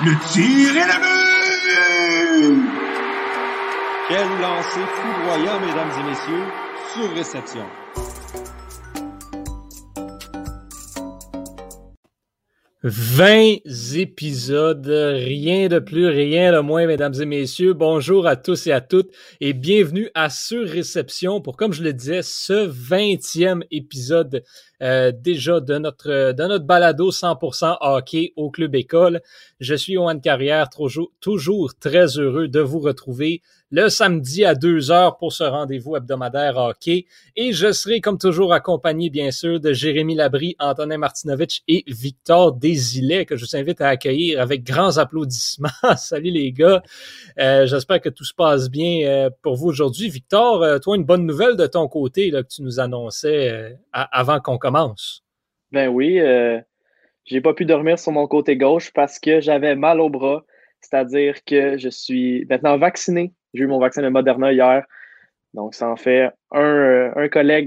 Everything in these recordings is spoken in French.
Le tir est le but! Quel lancer foudroyant, mesdames et messieurs, sur réception. Vingt épisodes, rien de plus, rien de moins, mesdames et messieurs. Bonjour à tous et à toutes et bienvenue à Surréception pour, comme je le disais, ce vingtième épisode euh, déjà de notre, de notre balado 100% hockey au Club École. Je suis Johan Carrière, toujours, toujours très heureux de vous retrouver le samedi à 2 heures pour ce rendez-vous hebdomadaire hockey. Et je serai comme toujours accompagné, bien sûr, de Jérémy Labry, Antonin Martinovitch et Victor Desilets, que je vous invite à accueillir avec grands applaudissements. Salut les gars. Euh, J'espère que tout se passe bien euh, pour vous aujourd'hui. Victor, euh, toi, une bonne nouvelle de ton côté là, que tu nous annonçais euh, avant qu'on commence. Ben oui, euh, j'ai pas pu dormir sur mon côté gauche parce que j'avais mal au bras. C'est-à-dire que je suis maintenant vacciné j'ai eu mon vaccin de Moderna hier. Donc, ça en fait un, euh, un collègue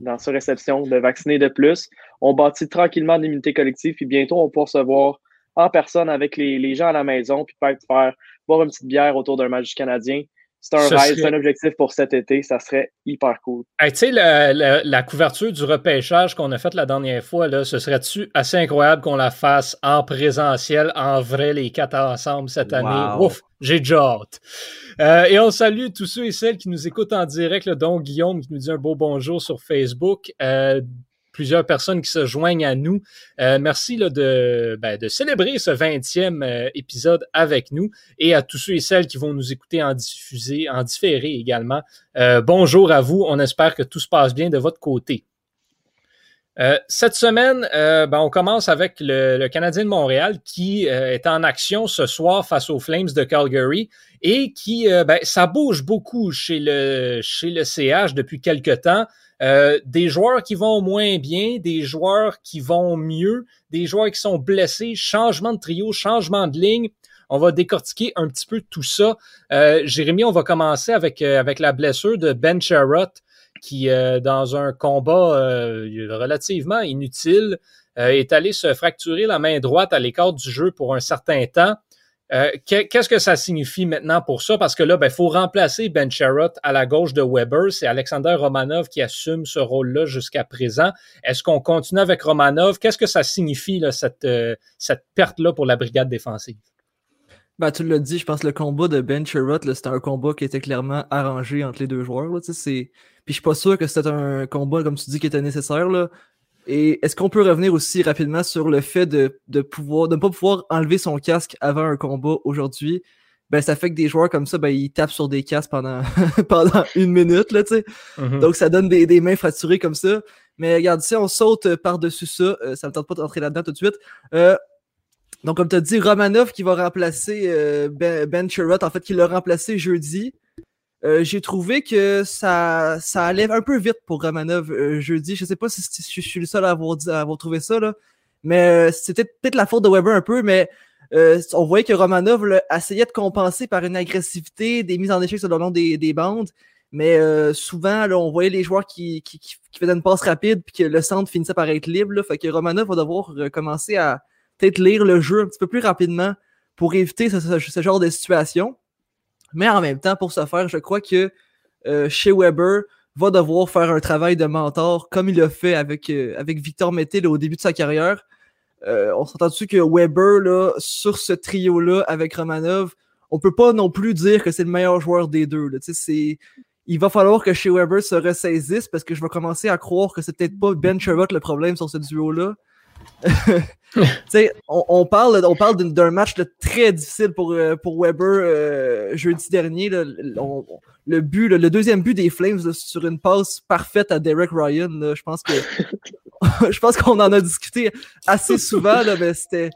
dans sa réception de vacciner de plus. On bâtit tranquillement l'immunité collective, puis bientôt, on pourra se voir en personne avec les, les gens à la maison, puis peut-être faire boire une petite bière autour d'un match canadien. C'est un c'est un objectif pour cet été. Ça serait hyper cool. Hey, tu sais, la, la, la, couverture du repêchage qu'on a faite la dernière fois, là, ce serait-tu assez incroyable qu'on la fasse en présentiel, en vrai, les quatre ensemble cette wow. année? Ouf, j'ai déjà hâte. Euh, et on salue tous ceux et celles qui nous écoutent en direct, là, dont Guillaume qui nous dit un beau bonjour sur Facebook. Euh, plusieurs personnes qui se joignent à nous. Euh, merci ben, de célébrer ce 20e euh, épisode avec nous et à tous ceux et celles qui vont nous écouter en diffusé, en différé également. Euh, bonjour à vous. On espère que tout se passe bien de votre côté. Cette semaine, ben, on commence avec le, Canadien de Montréal qui est en action ce soir face aux Flames de Calgary et qui, ben, ça bouge beaucoup chez le, chez le CH depuis quelque temps. Des joueurs qui vont moins bien, des joueurs qui vont mieux, des joueurs qui sont blessés, changement de trio, changement de ligne. On va décortiquer un petit peu tout ça. Jérémy, on va commencer avec, avec la blessure de Ben Sherrott qui, euh, dans un combat euh, relativement inutile, euh, est allé se fracturer la main droite à l'écart du jeu pour un certain temps. Qu'est-ce que ça signifie maintenant pour ça? Parce que là, il ben, faut remplacer Ben Sherrott à la gauche de Weber. C'est Alexander Romanov qui assume ce rôle-là jusqu'à présent. Est-ce qu'on continue avec Romanov? Qu'est-ce que ça signifie, cette, cette perte-là pour la brigade défensive? Ben, tu l'as dit, je pense que le combat de Ben Sherrott, c'était un combat qui était clairement arrangé entre les deux joueurs. Puis je suis pas sûr que c'était un combat, comme tu dis, qui était nécessaire. Là. Et est-ce qu'on peut revenir aussi rapidement sur le fait de, de pouvoir de ne pas pouvoir enlever son casque avant un combat aujourd'hui? Ben, ça fait que des joueurs comme ça, ben, ils tapent sur des casques pendant, pendant une minute, là, tu sais. Mm-hmm. Donc, ça donne des, des, mains fracturées comme ça. Mais regarde, si on saute par-dessus ça, euh, ça me tente pas d'entrer là-dedans tout de suite. Euh, donc, comme tu as dit, Romanov qui va remplacer euh, Ben, ben Sherrott, en fait, qui l'a remplacé jeudi. Euh, j'ai trouvé que ça, ça allait un peu vite pour Romanov euh, jeudi. Je sais pas si, je suis le seul à avoir, à avoir trouvé ça, là. mais euh, c'était peut-être la faute de Weber un peu, mais euh, on voyait que Romanov là, essayait de compenser par une agressivité, des mises en échec sur le long des, des bandes. Mais souvent, là, on voyait les joueurs qui, qui, qui, faisaient une passe rapide puis que le centre finissait par être libre. Là, fait que Romanov va devoir commencer à peut-être lire le jeu un petit peu plus rapidement pour éviter ce, ce, ce genre de situation. Mais en même temps, pour ce faire, je crois que euh, chez Weber va devoir faire un travail de mentor comme il l'a fait avec, euh, avec Victor Mété au début de sa carrière. Euh, on s'entend dessus que Weber, là, sur ce trio-là, avec Romanov, on peut pas non plus dire que c'est le meilleur joueur des deux. Là. Il va falloir que chez Weber se ressaisisse parce que je vais commencer à croire que c'est peut-être pas Ben Sherrott le problème sur ce duo-là. on, parle, on parle d'un match très difficile pour, euh, Weber euh, jeudi dernier. Le, but, le deuxième but des Flames sur une passe parfaite à Derek Ryan, je pense que je pense qu'on en a discuté assez souvent, mais c'était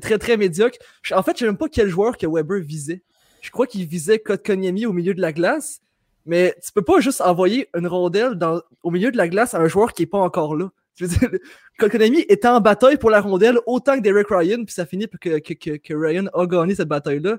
très très médiocre. En fait, je sais même pas quel joueur que Weber visait. Je crois qu'il visait Kotkaniemi au milieu de la glace, mais tu peux pas juste envoyer une rondelle au milieu de la glace à un joueur qui est pas encore là. Je veux dire, Konami était en bataille pour la rondelle autant que Derek Ryan, puis ça finit que, que, que, que Ryan a gagné cette bataille-là.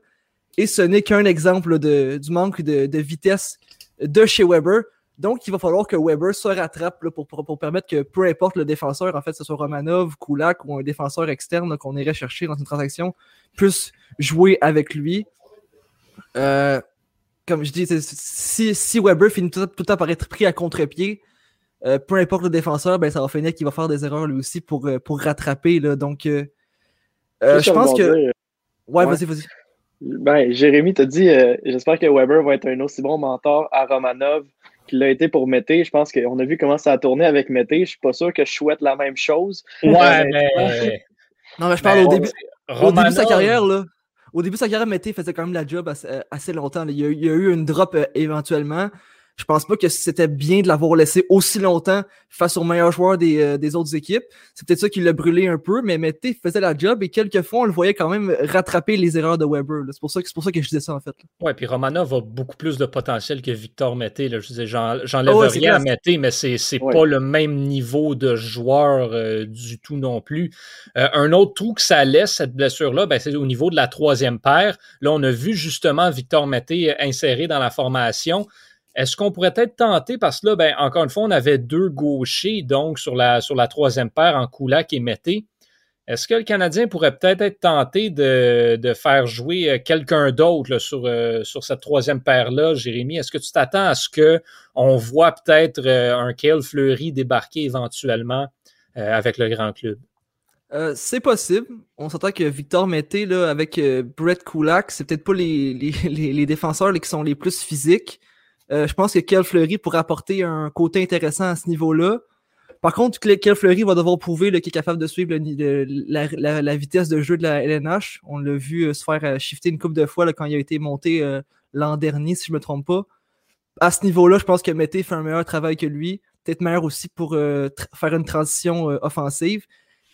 Et ce n'est qu'un exemple de, du manque de, de, vitesse de chez Weber. Donc, il va falloir que Weber se rattrape pour, pour, permettre que peu importe le défenseur, en fait, ce soit Romanov, Kulak ou un défenseur externe qu'on irait chercher dans une transaction, puisse jouer avec lui. Euh, comme je dis, si, si Weber finit tout, le temps par être pris à contre-pied, euh, peu importe le défenseur, ben, ça va finir qu'il va faire des erreurs lui aussi pour, euh, pour rattraper. Là. Donc, je pense que. ouais, vas-y, vas-y. Ben, Jérémy t'a dit, j'espère que Weber va être un aussi bon mentor à Romanov qu'il l'a été pour Mété. Je pense qu'on a vu comment ça a tourné avec Mété. Je suis pas sûr que je souhaite la même chose. Ouais, mais... Non, mais je parle au, début, au début de sa carrière, là. Au début de sa carrière, Mété faisait quand même la job assez, longtemps. Il y, a, eu une drop euh, éventuellement je pense pas que c'était bien de l'avoir laissé aussi longtemps face aux meilleurs joueurs des, euh, autres équipes. C'est peut-être ça qui l'a brûlé un peu, mais Mété faisait la job et quelquefois, on le voyait quand même rattraper les erreurs de Weber. C'est pour, ça, pour ça que je disais ça, en fait. Ouais, puis Romanov a beaucoup plus de potentiel que Victor Mété. Je disais, j'enlève rien à Mété, mais c'est pas le même niveau de joueur euh, du tout non plus. Euh, un autre trou que ça laisse, cette blessure-là, ben, c'est au niveau de la troisième paire. Là, on a vu justement Victor Mété inséré dans la formation. Est-ce qu'on pourrait être tenté, parce que là, ben, encore une fois, on avait deux gauchers, donc sur la, troisième paire en Koulak et Mété. Est-ce que le Canadien pourrait peut-être être tenté de, faire jouer euh, quelqu'un d'autre sur, euh, sur cette troisième paire-là, Jérémy? Est-ce que tu t'attends à ce qu'on voit peut-être euh, un Kale Fleury débarquer éventuellement avec le grand club? c'est possible. On s'entend que Victor Mété, là, avec Brett Kulak, c'est peut-être pas les, les, défenseurs qui sont les plus physiques. Euh, je pense que Kel Fleury pourrait apporter un côté intéressant à ce niveau-là. Par contre, Kel Fleury va devoir prouver qu'il est capable de suivre la, vitesse de jeu de la LNH. On l'a vu euh, se faire euh, shifter une couple de fois quand il a été monté l'an dernier, si je ne me trompe pas. À ce niveau-là, je pense que Mété fait un meilleur travail que lui. Peut-être meilleur aussi pour faire une transition offensive.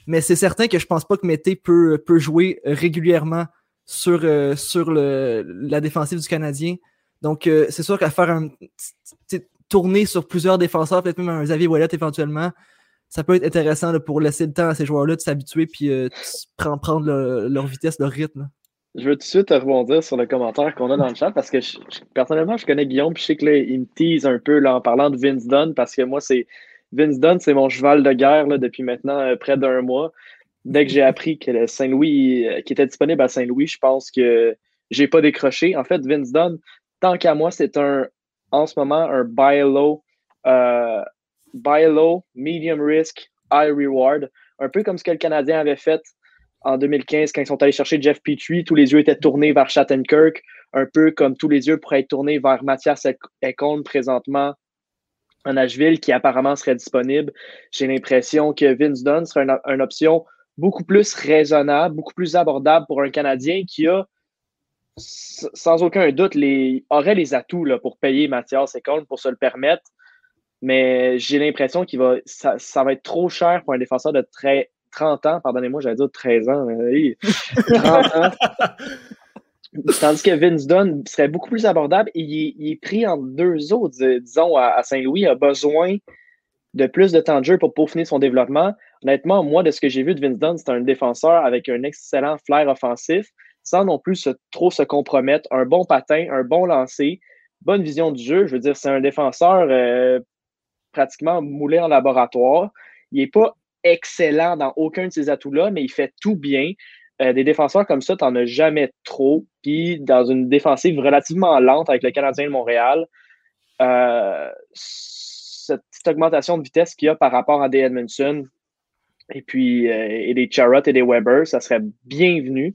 Mais c'est certain que je pense pas que Mété peut, jouer régulièrement sur la défensive du Canadien. Donc, euh, c'est sûr qu'à faire un tourner sur plusieurs défenseurs, peut-être même un Xavier Wallet éventuellement, ça peut être intéressant pour laisser le temps à ces joueurs-là de s'habituer puis euh, prendre, leur vitesse, leur rythme. Je veux tout de suite rebondir sur le commentaire qu'on a dans le chat parce que personnellement, je connais Guillaume puis je sais qu'il me tease un peu en parlant de Vince Dunn parce que moi, c'est Vince Dunn, c'est mon cheval de guerre depuis maintenant euh, près d'un mois. Dès que j'ai appris que Saint-Louis, qui était disponible à Saint-Louis, je pense que j'ai pas décroché. En fait, Vince Dunn, tant qu'à moi, c'est un, en ce moment, un buy low, euh, buy low, medium risk, high reward. Un peu comme ce que le Canadien avait fait en 2015 quand ils sont allés chercher Jeff Petrie. Tous les yeux étaient tournés vers Shattenkirk, un peu comme tous les yeux pourraient être tournés vers Mathias Ekholm présentement en Nashville, qui apparemment serait disponible. J'ai l'impression que Vince Dunn serait une option beaucoup plus raisonnable, beaucoup plus abordable pour un Canadien qui a sans aucun doute, les, aurait les atouts là, pour payer Mathias Ekholm pour se le permettre. Mais j'ai l'impression qu'il va, ça, va être trop cher pour un défenseur de 30 ans. Pardonnez-moi, j'allais dire 13 ans. 30 ans. Tandis que Vince Dunn serait beaucoup plus abordable et il, est pris en deux autres, disons, à, Saint-Louis. Il a besoin de plus de temps de jeu pour peaufiner son développement. Honnêtement, moi, de ce que j'ai vu de Vince Dunn, c'est un défenseur avec un excellent flair offensif sans non plus trop se compromettre. Un bon patin, un bon lancer, bonne vision du jeu. Je veux dire, c'est un défenseur euh, pratiquement moulé en laboratoire. Il n'est pas excellent dans aucun de ces atouts-là, mais il fait tout bien. Euh, des défenseurs comme ça, tu n'en as jamais trop. Puis dans une défensive relativement lente avec le Canadien de Montréal, euh, cette petite augmentation de vitesse qu'il y a par rapport à des Edmondson et puis et des Charrot et des Weber, ça serait bienvenu.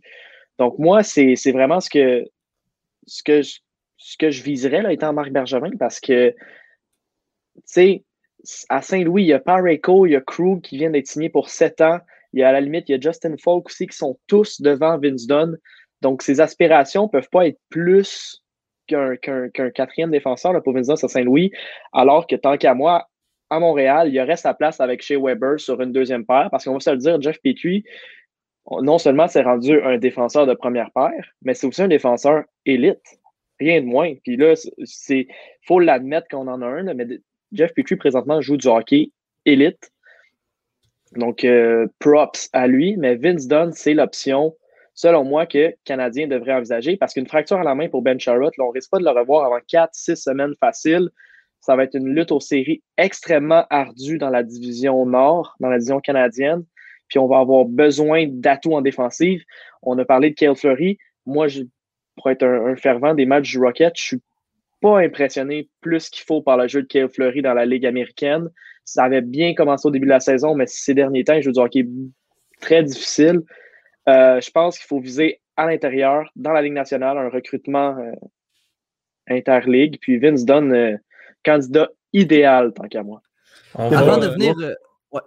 Donc, moi, c'est vraiment ce que, ce que, je, ce que je viserais, là, étant Marc Bergevin, parce que, tu sais, à Saint-Louis, il y a Pareco, il y a Krug qui vient d'être signé pour sept ans. Il y a à la limite, il y a Justin Falk aussi qui sont tous devant Vince Dunn. Donc, ses aspirations ne peuvent pas être plus qu'un quatrième défenseur là, pour Vince Dunn à Saint-Louis, alors que tant qu'à moi, à Montréal, il y aurait sa place avec Shea Weber sur une deuxième paire, parce qu'on va se le dire, Jeff Petrie, non seulement c'est rendu un défenseur de première paire, mais c'est aussi un défenseur élite. Rien de moins. Puis là, c'est faut l'admettre qu'on en a un, mais Jeff Petrie présentement joue du hockey élite. Donc, euh, props à lui, mais Vince Dunn, c'est l'option, selon moi, que Canadien devrait envisager parce qu'une fracture à la main pour Ben Charrot, on risque pas de le revoir avant 4-6 semaines faciles. Ça va être une lutte aux séries extrêmement ardue dans la division nord, dans la division canadienne. Puis on va avoir besoin d'atouts en défensive. On a parlé de Kale Fleury. Moi, je, pour être un, fervent des matchs du Rocket, je suis pas impressionné plus qu'il faut par le jeu de Kale Fleury dans la Ligue américaine. Ça avait bien commencé au début de la saison, mais ces derniers temps, il joue du hockey très difficile. Euh, je pense qu'il faut viser à l'intérieur, dans la Ligue nationale, un recrutement euh, interligue. Puis Vince donne euh, candidat idéal, tant qu'à moi. Avant, de venir,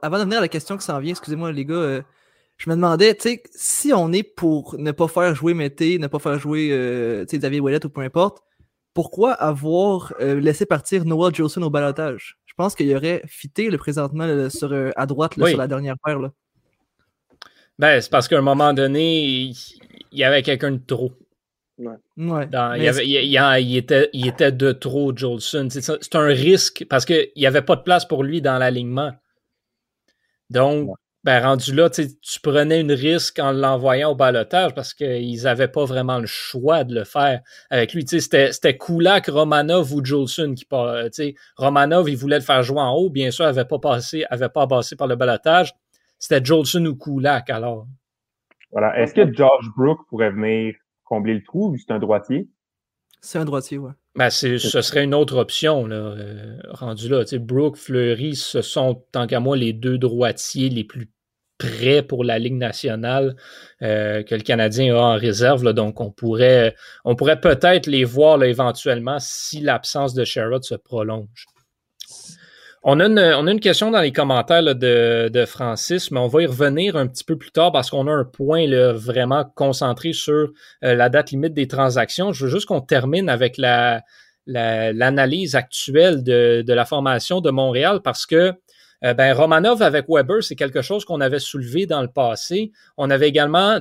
avant de venir à la question qui s'en vient, excusez-moi les gars, je me demandais, tu sais, si on est pour ne pas faire jouer Mété, ne pas faire jouer David Ouellet ou peu importe, pourquoi avoir laissé partir Noah Jolson au balotage? Je pense qu'il y aurait fité le présentement sur, à droite sur la dernière paire. Là. Ben, c'est parce qu'à un moment donné, il y avait quelqu'un de trop. Ouais. il, était, il était de trop, Jolson. C'est un risque parce qu'il n'y avait pas de place pour lui dans l'alignement. Donc, ben, rendu là, tu prenais une risque en l'envoyant au balotage parce qu'ils n'avaient pas vraiment le choix de le faire avec lui. C'était Kulak, Romanov ou Jolson qui Romanov, il voulait le faire jouer en haut. Bien sûr, il n'avait pas passé, avait pas passé par le balotage c'était Jolson ou Kulak alors. Voilà. Est-ce que George Brook pourrait venir combler le trou vu que c'est un droitier? C'est un droitier, oui. Ben, ce serait une autre option, là, euh, rendu là. Brook, Fleury, ce sont, tant qu'à moi, les deux droitiers les plus prêts pour la Ligue nationale euh, que le Canadien a en réserve. Là, donc, on pourrait, on pourrait peut-être les voir éventuellement si l'absence de Sherrod se prolonge. On a, une, question dans les commentaires de, Francis, mais on va y revenir un petit peu plus tard parce qu'on a un point vraiment concentré sur euh, la date limite des transactions. Je veux juste qu'on termine avec la, l'analyse actuelle de, la formation de Montréal parce que euh, ben, Romanov avec Weber, c'est quelque chose qu'on avait soulevé dans le passé. On avait également,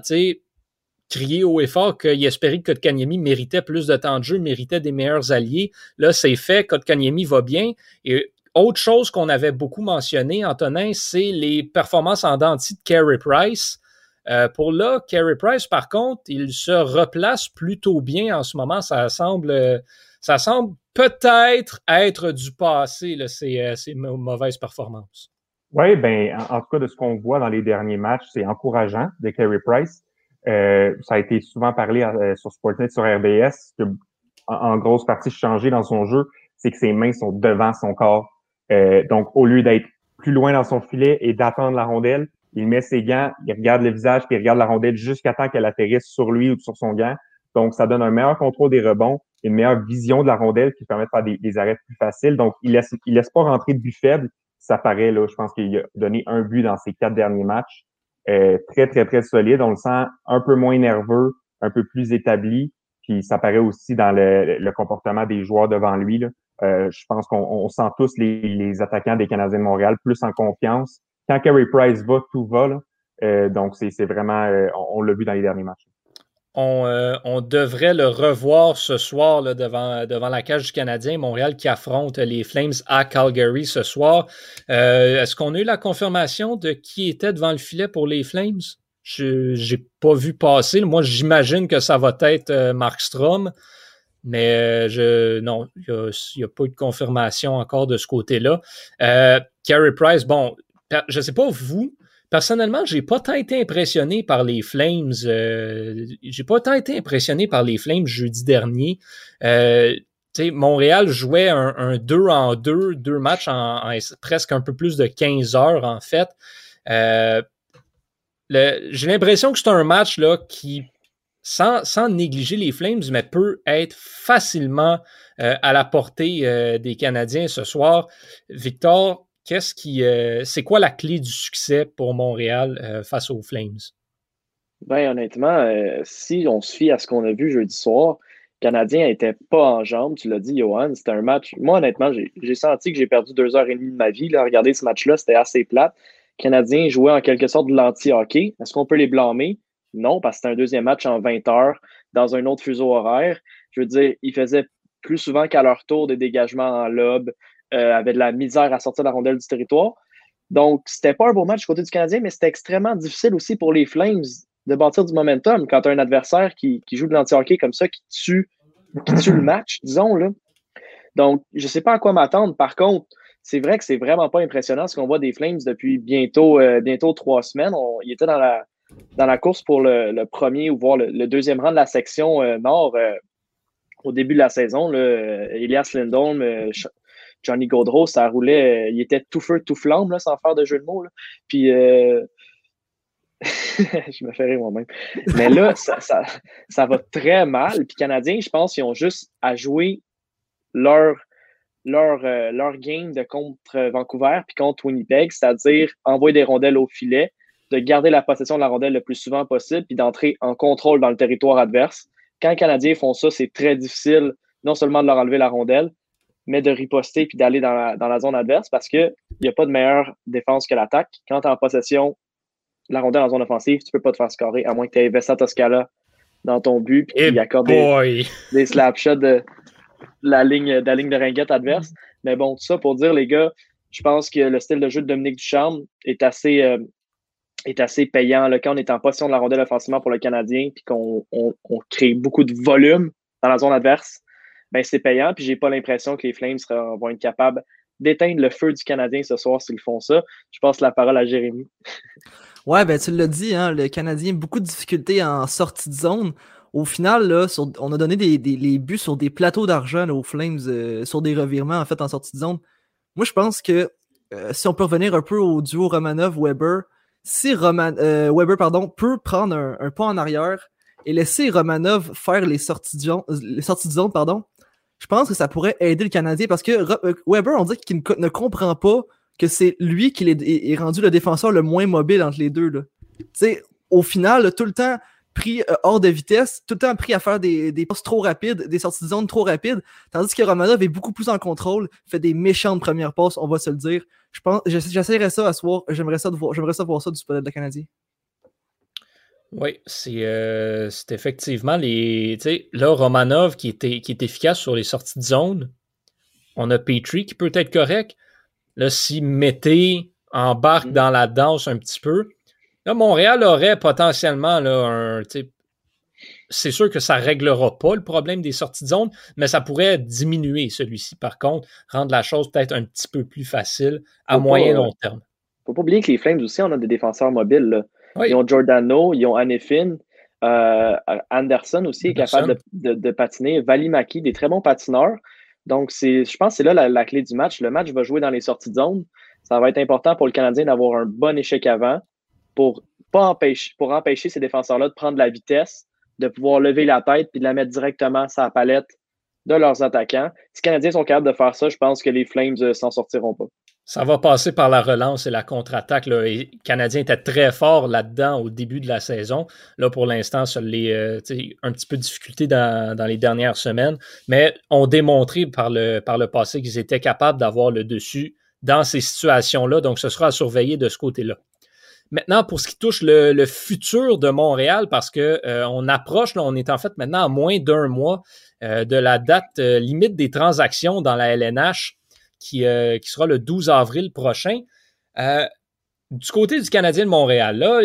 crié haut et fort qu'il espérait que Kotkaniemi méritait plus de temps de jeu, méritait des meilleurs alliés. Là, c'est fait, Kotkaniemi va bien. Et autre chose qu'on avait beaucoup mentionné, Antonin, c'est les performances en denti de Carey Price. Euh, pour là, Carey Price, par contre, il se replace plutôt bien en ce moment. Ça semble, ça semble peut-être être du passé, là, ces, euh, mauvaises performances. Oui, ben, en, tout cas, de ce qu'on voit dans les derniers matchs, c'est encourageant de Carey Price. Euh, ça a été souvent parlé sur Sportnet, sur RBS, que en, en, grosse partie changé dans son jeu, c'est que ses mains sont devant son corps. Euh, donc, au lieu d'être plus loin dans son filet et d'attendre la rondelle, il met ses gants, il regarde le visage, puis il regarde la rondelle jusqu'à temps qu'elle atterrisse sur lui ou sur son gant. Donc, ça donne un meilleur contrôle des rebonds, une meilleure vision de la rondelle qui permet de faire des, arrêts plus faciles. Donc, il laisse, il laisse pas rentrer de but faible. Ça paraît, là, je pense qu'il a donné un but dans ses quatre derniers matchs. Euh, très, très, très solide. On le sent un peu moins nerveux, un peu plus établi. Puis ça paraît aussi dans le, le comportement des joueurs devant lui. Là. Euh, je pense qu'on sent tous les, attaquants des Canadiens de Montréal plus en confiance. Quand Carey Price va, tout va. Euh, donc, c'est vraiment, euh, on, l'a vu dans les derniers matchs. On, devrait le revoir ce soir devant la cage du Canadien, Montréal qui affronte les Flames à Calgary ce soir. Est-ce qu'on a eu la confirmation de qui était devant le filet pour les Flames? Je n'ai pas vu passer. Moi, j'imagine que ça va être Mark Strom. Mais euh, je non, il n'y a, pas eu de confirmation encore de ce côté-là. Euh, Carey Price, bon, je ne sais pas vous, personnellement, j'ai pas tant été impressionné par les Flames. Euh, j'ai pas tant été impressionné par les Flames jeudi dernier. Euh, Montréal jouait un, un 2 en 2, deux matchs en, presque un peu plus de 15 heures en fait. Euh, j'ai l'impression que c'est un match là qui sans, négliger les Flames, mais peut être facilement euh, à la portée euh, des Canadiens ce soir. Victor, qu'est-ce qui, euh, c'est quoi la clé du succès pour Montréal face aux Flames? Ben, honnêtement, si on se fie à ce qu'on a vu jeudi soir, le Canadien n'était pas en jambes, tu l'as dit, Johan. C'était un match. Moi, honnêtement, j'ai senti que j'ai perdu deux heures et demie de ma vie. Là, regarder ce match-là, c'était assez plate. Le Canadien jouait en quelque sorte de l'anti-hockey. Est-ce qu'on peut les blâmer? Non, parce que c'était un deuxième match en 20 heures dans un autre fuseau horaire. Je veux dire, ils faisaient plus souvent qu'à leur tour des dégagements en lobe, euh, avaient de la misère à sortir la rondelle du territoire. Donc, c'était pas un beau match du côté du Canadien, mais c'était extrêmement difficile aussi pour les Flames de bâtir du momentum quand tu as un adversaire qui, joue de l'anti-hockey comme ça, qui tue, qui tue le match, disons. Là. Donc, je ne sais pas à quoi m'attendre. Par contre, c'est vrai que c'est vraiment pas impressionnant ce qu'on voit des Flames depuis bientôt, euh, trois semaines. On, il dans la, dans la course pour le, premier ou voire le, deuxième rang de la section euh, nord euh, au début de la saison. Elias Lindholm, Johnny Gaudreau, ça roulait. il était tout feu, tout flamme, sans faire de jeu de mots. Puis je me rire moi-même. Mais là, ça, va très mal. Puis Canadiens, je pense, ils ont juste à jouer leur, leur, euh, leur game de contre Vancouver puis contre Winnipeg, c'est-à-dire envoyer des rondelles au filet, de garder la possession de la rondelle le plus souvent possible, puis d'entrer en contrôle dans le territoire adverse. Quand les Canadiens font ça, c'est très difficile non seulement de leur enlever la rondelle, mais de riposter puis d'aller dans la, dans la zone adverse parce qu'il n'y a pas de meilleure défense que l'attaque. Quand tu es en possession la rondelle en zone offensive, tu peux pas te faire scorer, à moins que tu aies Vesta Toscala dans ton but, puis qu'il accorde des, des slap shots de la ligne, de la ligne de ringuette adverse. Mais bon, tout ça pour dire, les gars, je pense que le style de jeu de Dominique Ducharme est assez, euh, est assez payant. Là, quand on est en position de la rondelle offensivement pour le Canadien, puis qu'on on, crée beaucoup de volume dans la zone adverse, ben c'est payant. Puis j'ai pas l'impression que les Flames vont être capables d'éteindre le feu du Canadien ce soir s'ils font ça. Je passe la parole à Jérémy. Ouais, ben tu l'as dit, hein, le Canadien, beaucoup de difficultés en sortie de zone. Au final, là, on a donné des, les buts sur des plateaux d'argent aux Flames, euh, sur des revirements en fait en sortie de zone. Moi, je pense que euh, si on peut revenir un peu au duo Romanov-Weber, si euh, Weber pardon, peut prendre un, pas en arrière et laisser Romanov faire les sorties de zone, les sorties de zone pardon, je pense que ça pourrait aider le Canadien parce que Weber, on dit qu'il ne comprend pas que c'est lui qui est, rendu le défenseur le moins mobile entre les deux. sais, au final, tout le temps pris euh, hors de vitesse, tout le temps pris à faire des, des passes trop rapides, des sorties de zone trop rapides, tandis que Romanov est beaucoup plus en contrôle, fait des méchantes premières passes, on va se le dire. Je pense, j'essaierai ça à soir, j'aimerais ça, voir, j'aimerais ça voir ça du spoiler de la Canadien. Oui, c'est euh, effectivement les. Là, Romanov qui était, qui est efficace sur les sorties de zone. On a Petrie qui peut être correct. Là, si Mété embarque mm. dans la danse un petit peu, là, Montréal aurait potentiellement là, un. C'est sûr que ça ne réglera pas le problème des sorties de zone, mais ça pourrait diminuer celui-ci, par contre, rendre la chose peut-être un petit peu plus facile à moyen et long terme. Faut pas oublier que les Flames aussi, on a des défenseurs mobiles. Ils ont Giordano, ils ont Anefin, euh, Anderson aussi est capable de, de, patiner, Valimaki, des très bons patineurs. Donc, je pense que c'est là la, clé du match. Le match va jouer dans les sorties de zone. Ça va être important pour le Canadien d'avoir un bon échec avant pour, pas empêcher, pour empêcher ces défenseurs-là de prendre la vitesse, de pouvoir lever la tête puis de la mettre directement sur la palette de leurs attaquants. Si les Canadiens sont capables de faire ça, je pense que les Flames euh, s'en sortiront pas. Ça va passer par la relance et la contre-attaque. Les Canadiens étaient très forts là-dedans au début de la saison. Là, pour l'instant, ça les euh, un petit peu de difficulté dans, les dernières semaines, mais ont démontré par le, par le passé qu'ils étaient capables d'avoir le dessus dans ces situations-là. Donc, ce sera à surveiller de ce côté-là. Maintenant, pour ce qui touche le, futur de Montréal, parce que euh, on approche, là, on est en fait maintenant à moins d'un mois euh, de la date limite des transactions dans la LNH. Euh, qui, sera le 12 avril prochain. Euh, du côté du Canadien de Montréal, là,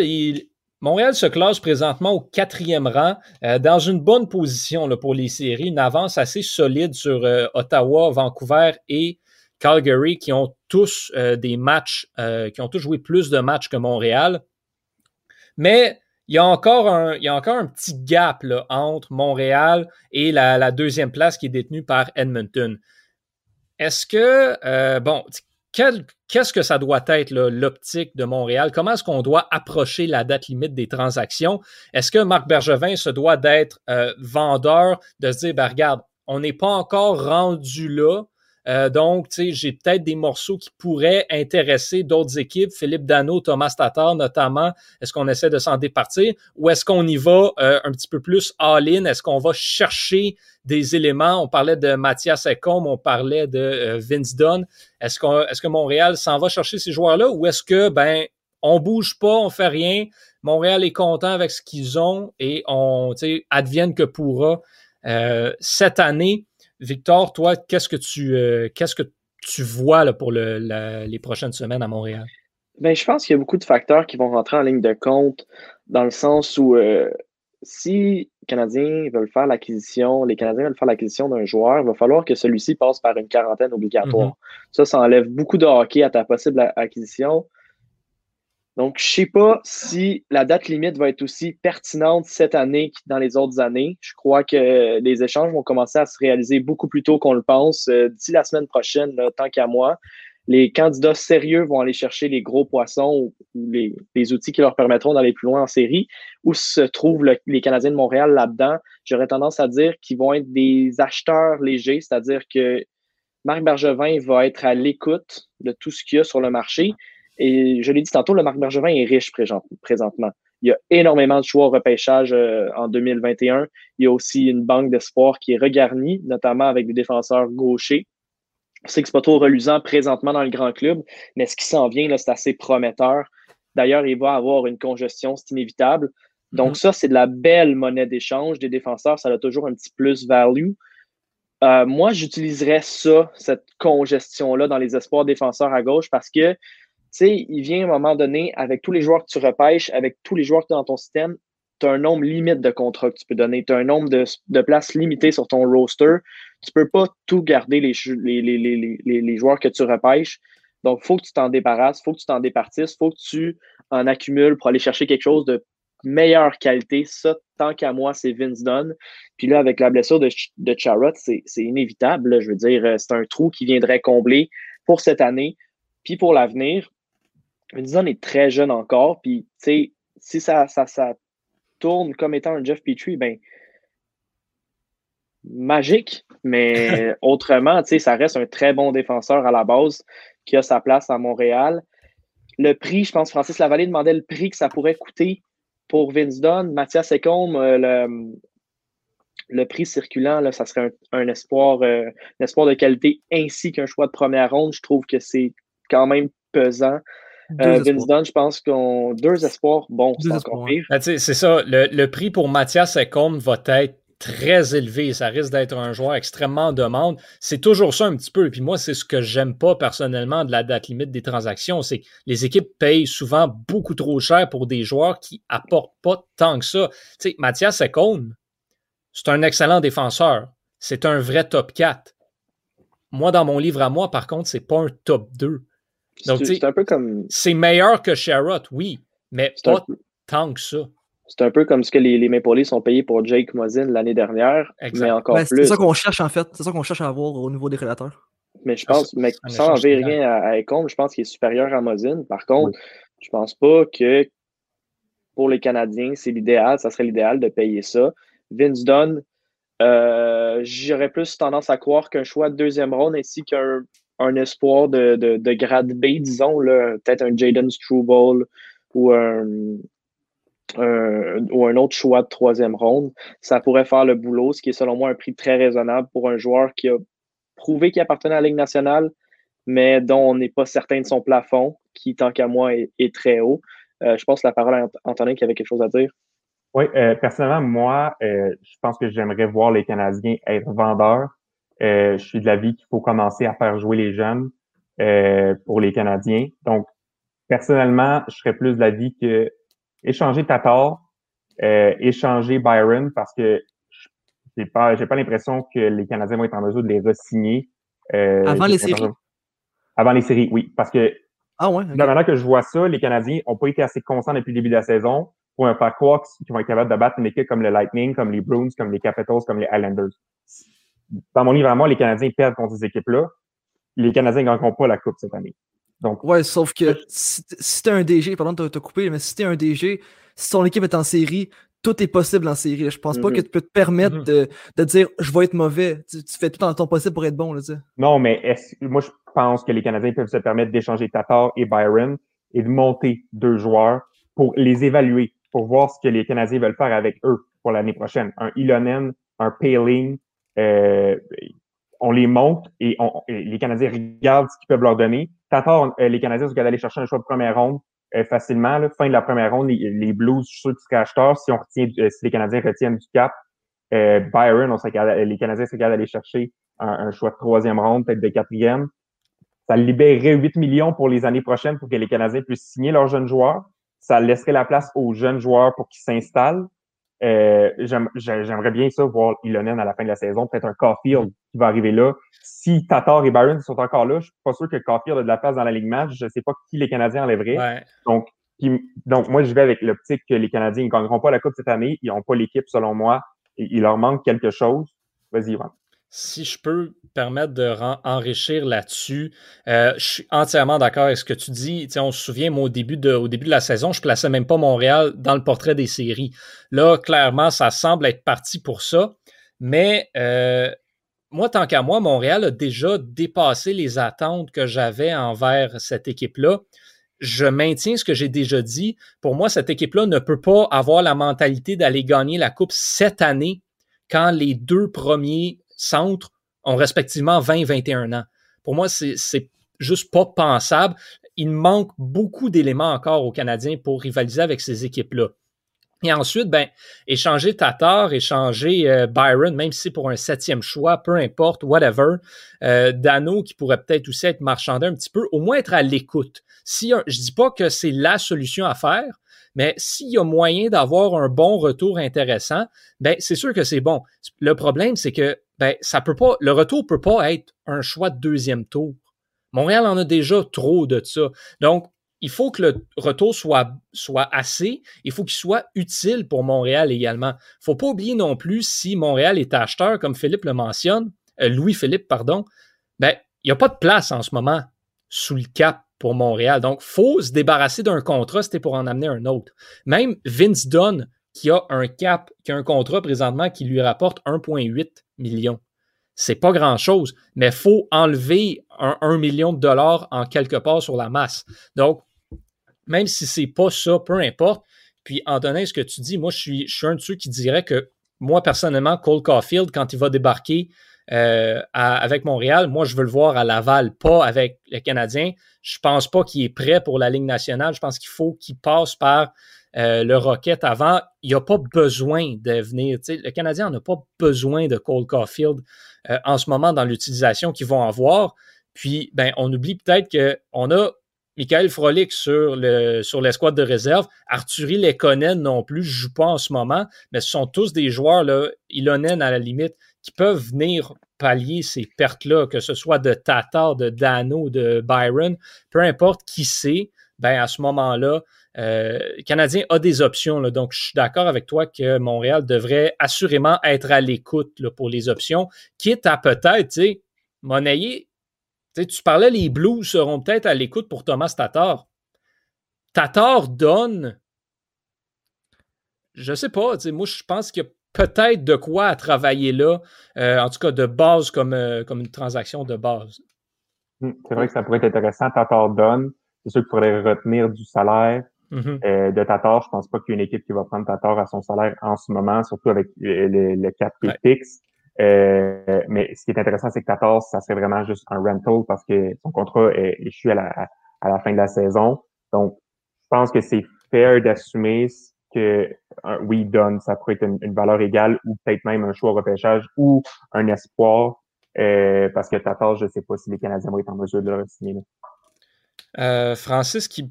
Montréal se classe présentement au quatrième rang, euh, dans une bonne position là, pour les séries, une avance assez solide sur Ottawa, Vancouver et Calgary, qui ont tous des matchs, qui ont tous joué plus de matchs que Montréal. Mais il y a encore un, petit gap entre Montréal et la, deuxième place qui est détenue par Edmonton. Est-ce que, euh, bon, qu'est-ce que ça doit être l'optique de Montréal? Comment est-ce qu'on doit approcher la date limite des transactions? Est-ce que Marc Bergevin se doit d'être euh, vendeur, de se dire, ben, regarde, on n'est pas encore rendu là, euh, donc, tu sais, j'ai peut-être des morceaux qui pourraient intéresser d'autres équipes, Philippe Dano, Thomas Tatar notamment. Est-ce qu'on essaie de s'en départir? Ou est-ce qu'on y va euh, un petit peu plus all-in? Est-ce qu'on va chercher des éléments? On parlait de Mathias Ecom, on parlait de euh, Vince Dunn. Est-ce qu'on, est-ce que Montréal s'en va chercher ces joueurs-là? Ou est-ce que, ben, on bouge pas, on fait rien. Montréal est content avec ce qu'ils ont et on, tu sais, advienne que pourra cette année. Victor, toi, qu'est-ce que tu euh, qu'est-ce que tu vois là, pour les prochaines semaines à Montréal? Ben, je pense qu'il y a beaucoup de facteurs qui vont rentrer en ligne de compte, dans le sens où euh, si Canadiens veulent faire l'acquisition, les Canadiens veulent faire l'acquisition d'un joueur, il va falloir que celui-ci passe par une quarantaine obligatoire. Mhm. Ça, ça enlève beaucoup de hockey à ta possible acquisition. Donc, je ne sais pas si la date limite va être aussi pertinente cette année que dans les autres années. Je crois que les échanges vont commencer à se réaliser beaucoup plus tôt qu'on le pense. Euh, d'ici la semaine prochaine, tant qu'à moi, les candidats sérieux vont aller chercher les gros poissons ou, les, outils qui leur permettront d'aller plus loin en série. Où se trouvent les Canadiens de Montréal là-dedans? J'aurais tendance à dire qu'ils vont être des acheteurs légers, c'est-à-dire que Marc Bergevin va être à l'écoute de tout ce qu'il y a sur le marché. Et je l'ai dit tantôt, le Marc Bergevin est riche présentement. Il y a énormément de choix au repêchage euh, en 2021. Il y a aussi une banque d'espoir qui est regarnie, notamment avec des défenseurs gauchers. On sait que c'est pas trop reluisant présentement dans le grand club, mais ce qui s'en vient, c'est assez prometteur. D'ailleurs, il va avoir une congestion, c'est inévitable. Donc, mm-hmm. ça, c'est de la belle monnaie d'échange. Des défenseurs, ça a toujours un petit plus value. Euh, moi, j'utiliserais ça, cette congestion-là, dans les espoirs défenseurs à gauche parce que, sais, il vient à un moment donné, avec tous les joueurs que tu repêches, avec tous les joueurs que tu as dans ton système, tu as un nombre limite de contrats que tu peux donner. Tu as un nombre de, places limitées sur ton roster tu peux pas tout garder les, les, joueurs que tu repêches. Donc, il faut que tu t'en débarrasses, il faut que tu t'en départisses, il faut que tu en accumules pour aller chercher quelque chose de meilleure qualité. Ça, tant qu'à moi, c'est Vince Dunn. Puis là, avec la blessure de, de c'est inévitable. je veux dire, euh, c'est un trou qui viendrait combler pour cette année. Puis pour l'avenir, Dunn est très jeune encore. Puis, tu sais, si ça, ça, ça tourne comme étant un Jeff Petrie, ben, magique, mais autrement, tu sais, ça reste un très bon défenseur à la base qui a sa place à Montréal. Le prix, je pense, Francis Lavallée demandait le prix que ça pourrait coûter pour Vince Dunn. Mathias Ecombe, euh, le, le prix circulant, là, ça serait un, espoir, euh, un espoir de qualité ainsi qu'un choix de première ronde. Je trouve que c'est quand même pesant. Euh, Vince Dunn, je pense qu'on deux espoirs, bon, c'est encore pire. Ben, c'est ça, le, le, prix pour Mathias Ecombe va être très élevé. Ça risque d'être un joueur extrêmement en demande. C'est toujours ça un petit peu. Et puis moi, c'est ce que j'aime pas personnellement de la date limite des transactions. C'est que les équipes payent souvent beaucoup trop cher pour des joueurs qui apportent pas tant que ça. Tu sais, Mathias Ekholm, c'est un excellent défenseur. C'est un vrai top 4. Moi, dans mon livre à moi, par contre, c'est pas un top 2. Donc, c'est un peu comme. C'est meilleur que Sherrod, oui, mais pas tant que ça. C'est un peu comme ce que les, les Maple Leafs ont payé pour Jake Mosin l'année dernière, mais encore plus. C'est ça qu'on cherche en fait. C'est ça qu'on cherche à avoir au niveau des prédateurs. Mais je pense, mais sans enlever rien à, à je pense qu'il est supérieur à Mosin. Par contre, je je pense pas que pour les Canadiens, c'est l'idéal. Ça serait l'idéal de payer ça. Vince Dunn, euh, j'aurais plus tendance à croire qu'un choix de deuxième ronde ainsi qu'un un espoir de, de, de, grade B, disons, peut-être un Jaden Struble ou un, ou un autre choix de troisième ronde, ça pourrait faire le boulot, ce qui est selon moi un prix très raisonnable pour un joueur qui a prouvé qu'il appartenait à la Ligue nationale, mais dont on n'est pas certain de son plafond, qui, tant qu'à moi, est, très haut. Euh, je pense que la parole à Antonin qui avait quelque chose à dire. Oui, euh, personnellement, moi, euh, je pense que j'aimerais voir les Canadiens être vendeurs. Je suis de l'avis qu'il faut commencer à faire jouer les jeunes pour les Canadiens. Donc, personnellement, je serais plus de l'avis que échanger Tatar, euh, échanger Byron parce que j'ai pas, j'ai pas l'impression que les Canadiens vont être en mesure de les re-signer. Euh, Avant les séries? Avant les séries, oui. Parce que ah ouais, maintenant que je vois ça, les Canadiens n'ont pas été assez constants depuis le début de la saison pour un faire croire qu'ils vont être capables de battre une équipe comme le Lightning, comme les Bruins, comme les Capitals, comme les Islanders. Dans mon livre à moi, les Canadiens perdent contre ces équipes-là. Les Canadiens ne gagneront pas la Coupe cette année. Donc, ouais, sauf que si, si t'es un DG, pardon de te couper, mais si t'es un DG, si ton équipe est en série, tout est possible en série. Je pense pas que mm-hmm. tu peux te permettre mm-hmm. de, de, dire je vais être mauvais. Tu, fais tout en ton possible pour être bon. Là, non, mais moi, je pense que les Canadiens peuvent se permettre d'échanger Tatar et Byron et de monter deux joueurs pour les évaluer, pour voir ce que les Canadiens veulent faire avec eux pour l'année prochaine. Un Ilonen, un Paling, on les monte et, on, les Canadiens regardent ce qu'ils peuvent leur donner. Tatar, euh, les Canadiens sont d'aller chercher un choix de première ronde euh, facilement. Là. Fin de la première ronde, les, Blues, je suis sûr acheteurs. Si on retient, euh, si les Canadiens retiennent du cap, Byron, on serait, les Canadiens seraient d'aller chercher un, choix de troisième ronde, peut-être de quatrième. Ça libérerait 8 millions pour les années prochaines pour que les Canadiens puissent signer leurs jeunes joueurs. Ça laisserait la place aux jeunes joueurs pour qu'ils s'installent. Euh, j'aimerais bien ça, voir Ilonen à la fin de la saison, peut-être un Caulfield qui va arriver là. Si Tatar et Byron sont encore là, je suis pas sûr que Caulfield a de la place dans la ligne match. Je sais pas qui les Canadiens enlèveraient. Donc, donc, moi, je vais avec l'optique que les Canadiens ne gagneront pas la Coupe cette année. Ils n'ont pas l'équipe, selon moi. Et il leur manque quelque chose. Vas-y, Yvan si je peux permettre de enrichir là-dessus, euh, je suis entièrement d'accord avec ce que tu dis. on se souvient, au début, de, au début de la saison, je plaçais même pas Montréal dans le portrait des séries. Là, clairement, ça semble être parti pour ça. Mais euh, moi, tant qu'à moi, Montréal a déjà dépassé les attentes que j'avais envers cette équipe-là. Je maintiens ce que j'ai déjà dit. Pour moi, cette équipe-là ne peut pas avoir la mentalité d'aller gagner la Coupe cette année quand les deux premiers centres ont respectivement 20 et 21 ans. Pour moi, c'est juste pas pensable. Il manque beaucoup d'éléments encore aux Canadiens pour rivaliser avec ces équipes-là. Et ensuite, ben, échanger Tatar, échanger euh, Byron, même si c'est pour un septième choix, peu importe, whatever. Euh, Dano qui pourrait peut-être aussi être marchandé un petit peu, au moins être à l'écoute. Si je dis pas que c'est la solution à faire, mais s'il y a moyen d'avoir un bon retour intéressant, ben c'est sûr que c'est bon. Le problème, c'est que ben ça peut pas, le retour peut pas être un choix de deuxième tour. Montréal en a déjà trop de ça. Donc, il faut que le retour soit, soit assez, il faut qu'il soit utile pour Montréal également. Faut pas oublier non plus si Montréal est acheteur, comme Philippe le mentionne, euh, Louis-Philippe, pardon, ben, il n'y a pas de place en ce moment sous le cap pour Montréal. Donc, faut se débarrasser d'un contrat, c'était pour en amener un autre. Même Vince Dunn, qui a un cap, qui a un contrat présentement qui lui rapporte 1,8 million. C'est pas grand-chose, mais il faut enlever un 1 million de dollars en quelque part sur la masse. Donc, même si c'est pas ça, peu importe. Puis, donnant ce que tu dis, moi, je suis, je suis un de ceux qui dirait que moi, personnellement, Cole Caulfield, quand il va débarquer euh, avec Montréal, moi, je veux le voir à Laval, pas avec les Canadiens. Je pense pas qu'il est prêt pour la Ligue nationale. Je pense qu'il faut qu'il passe par euh, le Rocket avant. Il n'y a pas besoin de venir. Le Canadien n'a pas besoin de Cole Caulfield euh, en ce moment dans l'utilisation qu'ils vont avoir. Puis, ben, on oublie peut-être qu'on a Michael Frolic sur le sur l'escouade de réserve. Arthurie Lekonen non plus, je joue pas en ce moment, mais ce sont tous des joueurs, là, Ilonen à la limite, qui peuvent venir pallier ces pertes-là, que ce soit de Tatar, de Dano, de Byron, peu importe qui c'est, ben à ce moment-là, euh, le Canadien a des options. Donc, je suis d'accord avec toi que Montréal devrait assurément être à l'écoute pour les options, quitte à peut-être, monnayer tu parlais, les Blues seront peut-être à l'écoute pour Thomas Tatar. Tatar donne, je sais pas, moi je pense qu'il y a peut-être de quoi travailler là, euh, en tout cas de base comme, euh, comme une transaction de base. Hmm, c'est vrai que ça pourrait être intéressant. Tatar donne, c'est sûr qu'il faudrait retenir du salaire. Mm-hmm. Euh, de Tatar, je pense pas qu'il y ait une équipe qui va prendre Tatar à son salaire en ce moment, surtout avec le, le, cap euh, mais ce qui est intéressant, c'est que 14, ça serait vraiment juste un rental parce que son contrat est échu à la, à la fin de la saison. Donc, je pense que c'est fair d'assumer que oui, donne, ça pourrait être une, valeur égale ou peut-être même un choix au repêchage ou un espoir. Euh, parce que Tatar, je ne sais pas si les Canadiens vont être en mesure de le signer. Euh, Francis qui,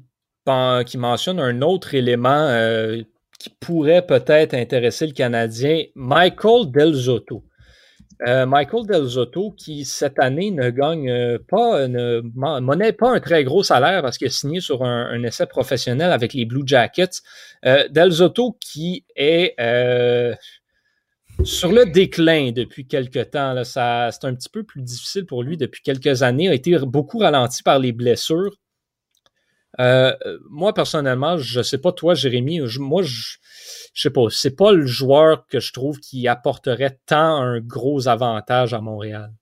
mentionne un autre élément qui pourrait peut-être intéresser le Canadien, Michael Delzotto. Euh, Michael Del Zotto, qui cette année ne gagne euh, pas, ne monnaie pas un très gros salaire parce qu'il a signé sur un, essai professionnel avec les Blue Jackets. Euh, Del Zotto qui est sur le déclin depuis quelques temps. C'est un petit peu plus difficile pour lui depuis quelques années. A été beaucoup ralenti par les blessures. Moi, personnellement, je sais pas toi, Jérémy, moi, je je sais pas, c'est pas le joueur que je trouve qui apporterait tant un gros avantage à Montréal.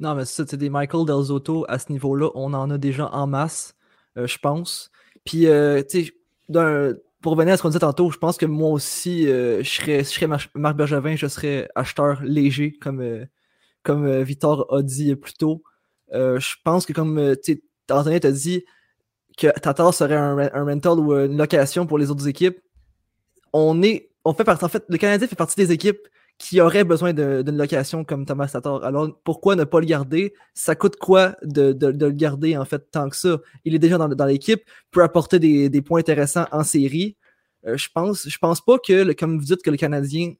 Non, mais ça, c'est des Michael Del Zotto à ce niveau-là, on en a déjà en masse, euh, je pense. Puis, euh, tu sais, pour revenir à ce qu'on disait tantôt, je pense que moi aussi, euh, je serais, je serais Marc Bergevin, je serais acheteur léger, comme, comme Victor a dit plus tôt. je pense que comme tu Anthony t'a dit que Tatar serait un, rental ou une location pour les autres équipes, on est. On fait partie. En fait, le Canadien fait partie des équipes qui auraient besoin d'une location comme Thomas Tatar. Alors, pourquoi ne pas le garder? Ça coûte quoi de, le garder, en fait, tant que ça? Il est déjà dans, l'équipe, peut apporter des, points intéressants en série. Euh, je pense, je pense pas que, comme vous dites, que le Canadien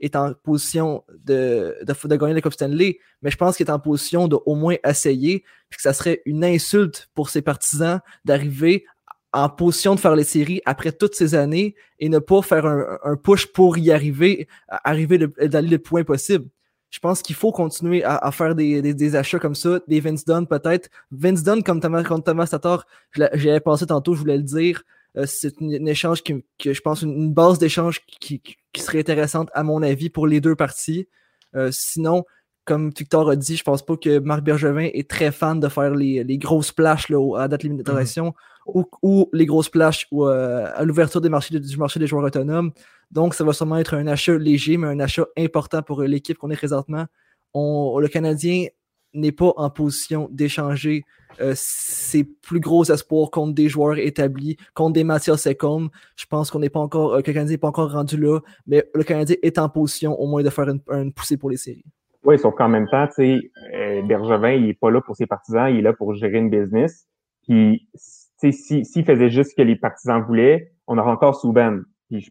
est en position de, de, gagner la Coupe Stanley, mais je pense qu'il est en position de au moins essayer, puis que ça serait une insulte pour ses partisans d'arriver en position de faire les séries après toutes ces années et ne pas faire un, push pour y arriver, arriver d'aller le point possible. Je pense qu'il faut continuer à, faire des, achats comme ça, des Vince Dunn peut-être. Vince Dunn comme Thomas, comme Thomas Tatar, j'avais pensé tantôt, je voulais le dire, c'est un échange qui, que je pense, une, base d'échange qui, serait intéressante à mon avis pour les deux parties. Euh, sinon, comme Victor a dit, je pense pas que Marc Bergevin est très fan de faire les, grosses plages à date limitation mhm. ou, les grosses plages euh, à l'ouverture du marché des joueurs autonomes. Donc, ça va sûrement être un achat léger, mais un achat important pour l'équipe qu'on est présentement. le Canadien n'est pas en position d'échanger euh, ses plus gros espoirs contre des joueurs établis, contre des Mathias Second. Je pense qu'on n'est pas encore, euh, que le Canadien n'est pas encore rendu là, mais le Canadien est en position au moins de faire une, poussée pour les séries. Oui, sauf qu'en même temps, tu sais, euh, Bergevin, il n'est pas là pour ses partisans, il est là pour gérer une business. Puis, s'il si, faisait juste ce que les partisans voulaient, on aurait encore Souben. Puis, je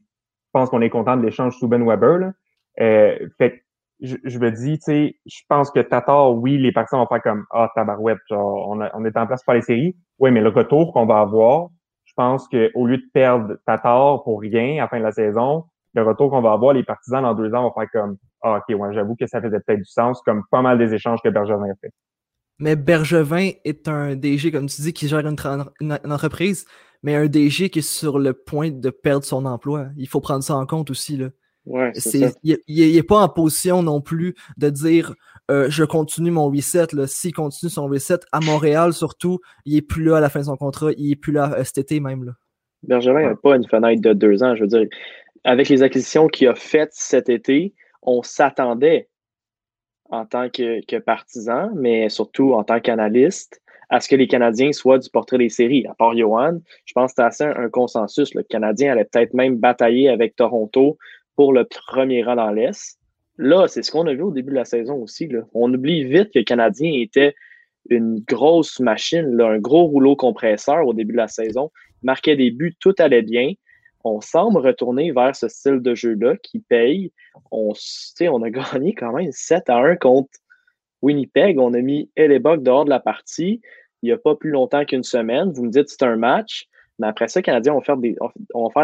pense qu'on est content de l'échange Souben Weber. Là. fait je, me dis, tu sais, je pense que Tatar, oui, les partisans vont faire comme Ah, tabarouette, genre, on, on est en place pour les séries. Oui, mais le retour qu'on va avoir, je pense qu'au lieu de perdre Tatar pour rien à la fin de la saison, le retour qu'on va avoir, les partisans dans deux ans vont faire comme Ah, ok, ouais, j'avoue que ça faisait peut-être du sens, comme pas mal des échanges que Bergevin a fait. Mais Bergevin est un DG, comme tu dis, qui gère une, entreprise, mais un DG qui est sur le point de perdre son emploi. Il faut prendre ça en compte aussi, là. Il n'est pas en position non plus de dire euh, je continue mon reset. S'il continue son reset, à Montréal surtout, il n'est plus là à la fin de son contrat, il n'est plus là euh, cet été même. Là. Bergevin n'a pas une fenêtre de deux ans. Je veux dire, avec les acquisitions qu'il a faites cet été, on s'attendait en tant que, que, partisan, mais surtout en tant qu'analyste, à ce que les Canadiens soient du portrait des séries. À part Johan, je pense que c'était assez un, consensus. Le Canadien allait peut-être même batailler avec Toronto pour le premier rang dans l'Est. Là, c'est ce qu'on a vu au début de la saison aussi. On oublie vite que le Canadien était une grosse machine, un gros rouleau compresseur au début de la saison, marquait des buts, tout allait bien. On semble retourner vers ce style de jeu-là qui paye. On, on a gagné quand même 7 à 1 contre Winnipeg. On a mis Hellebuck dehors de la partie il n'y a pas plus longtemps qu'une semaine. Vous me dites c'est un match. Mais après ça, les Canadiens vont faire des,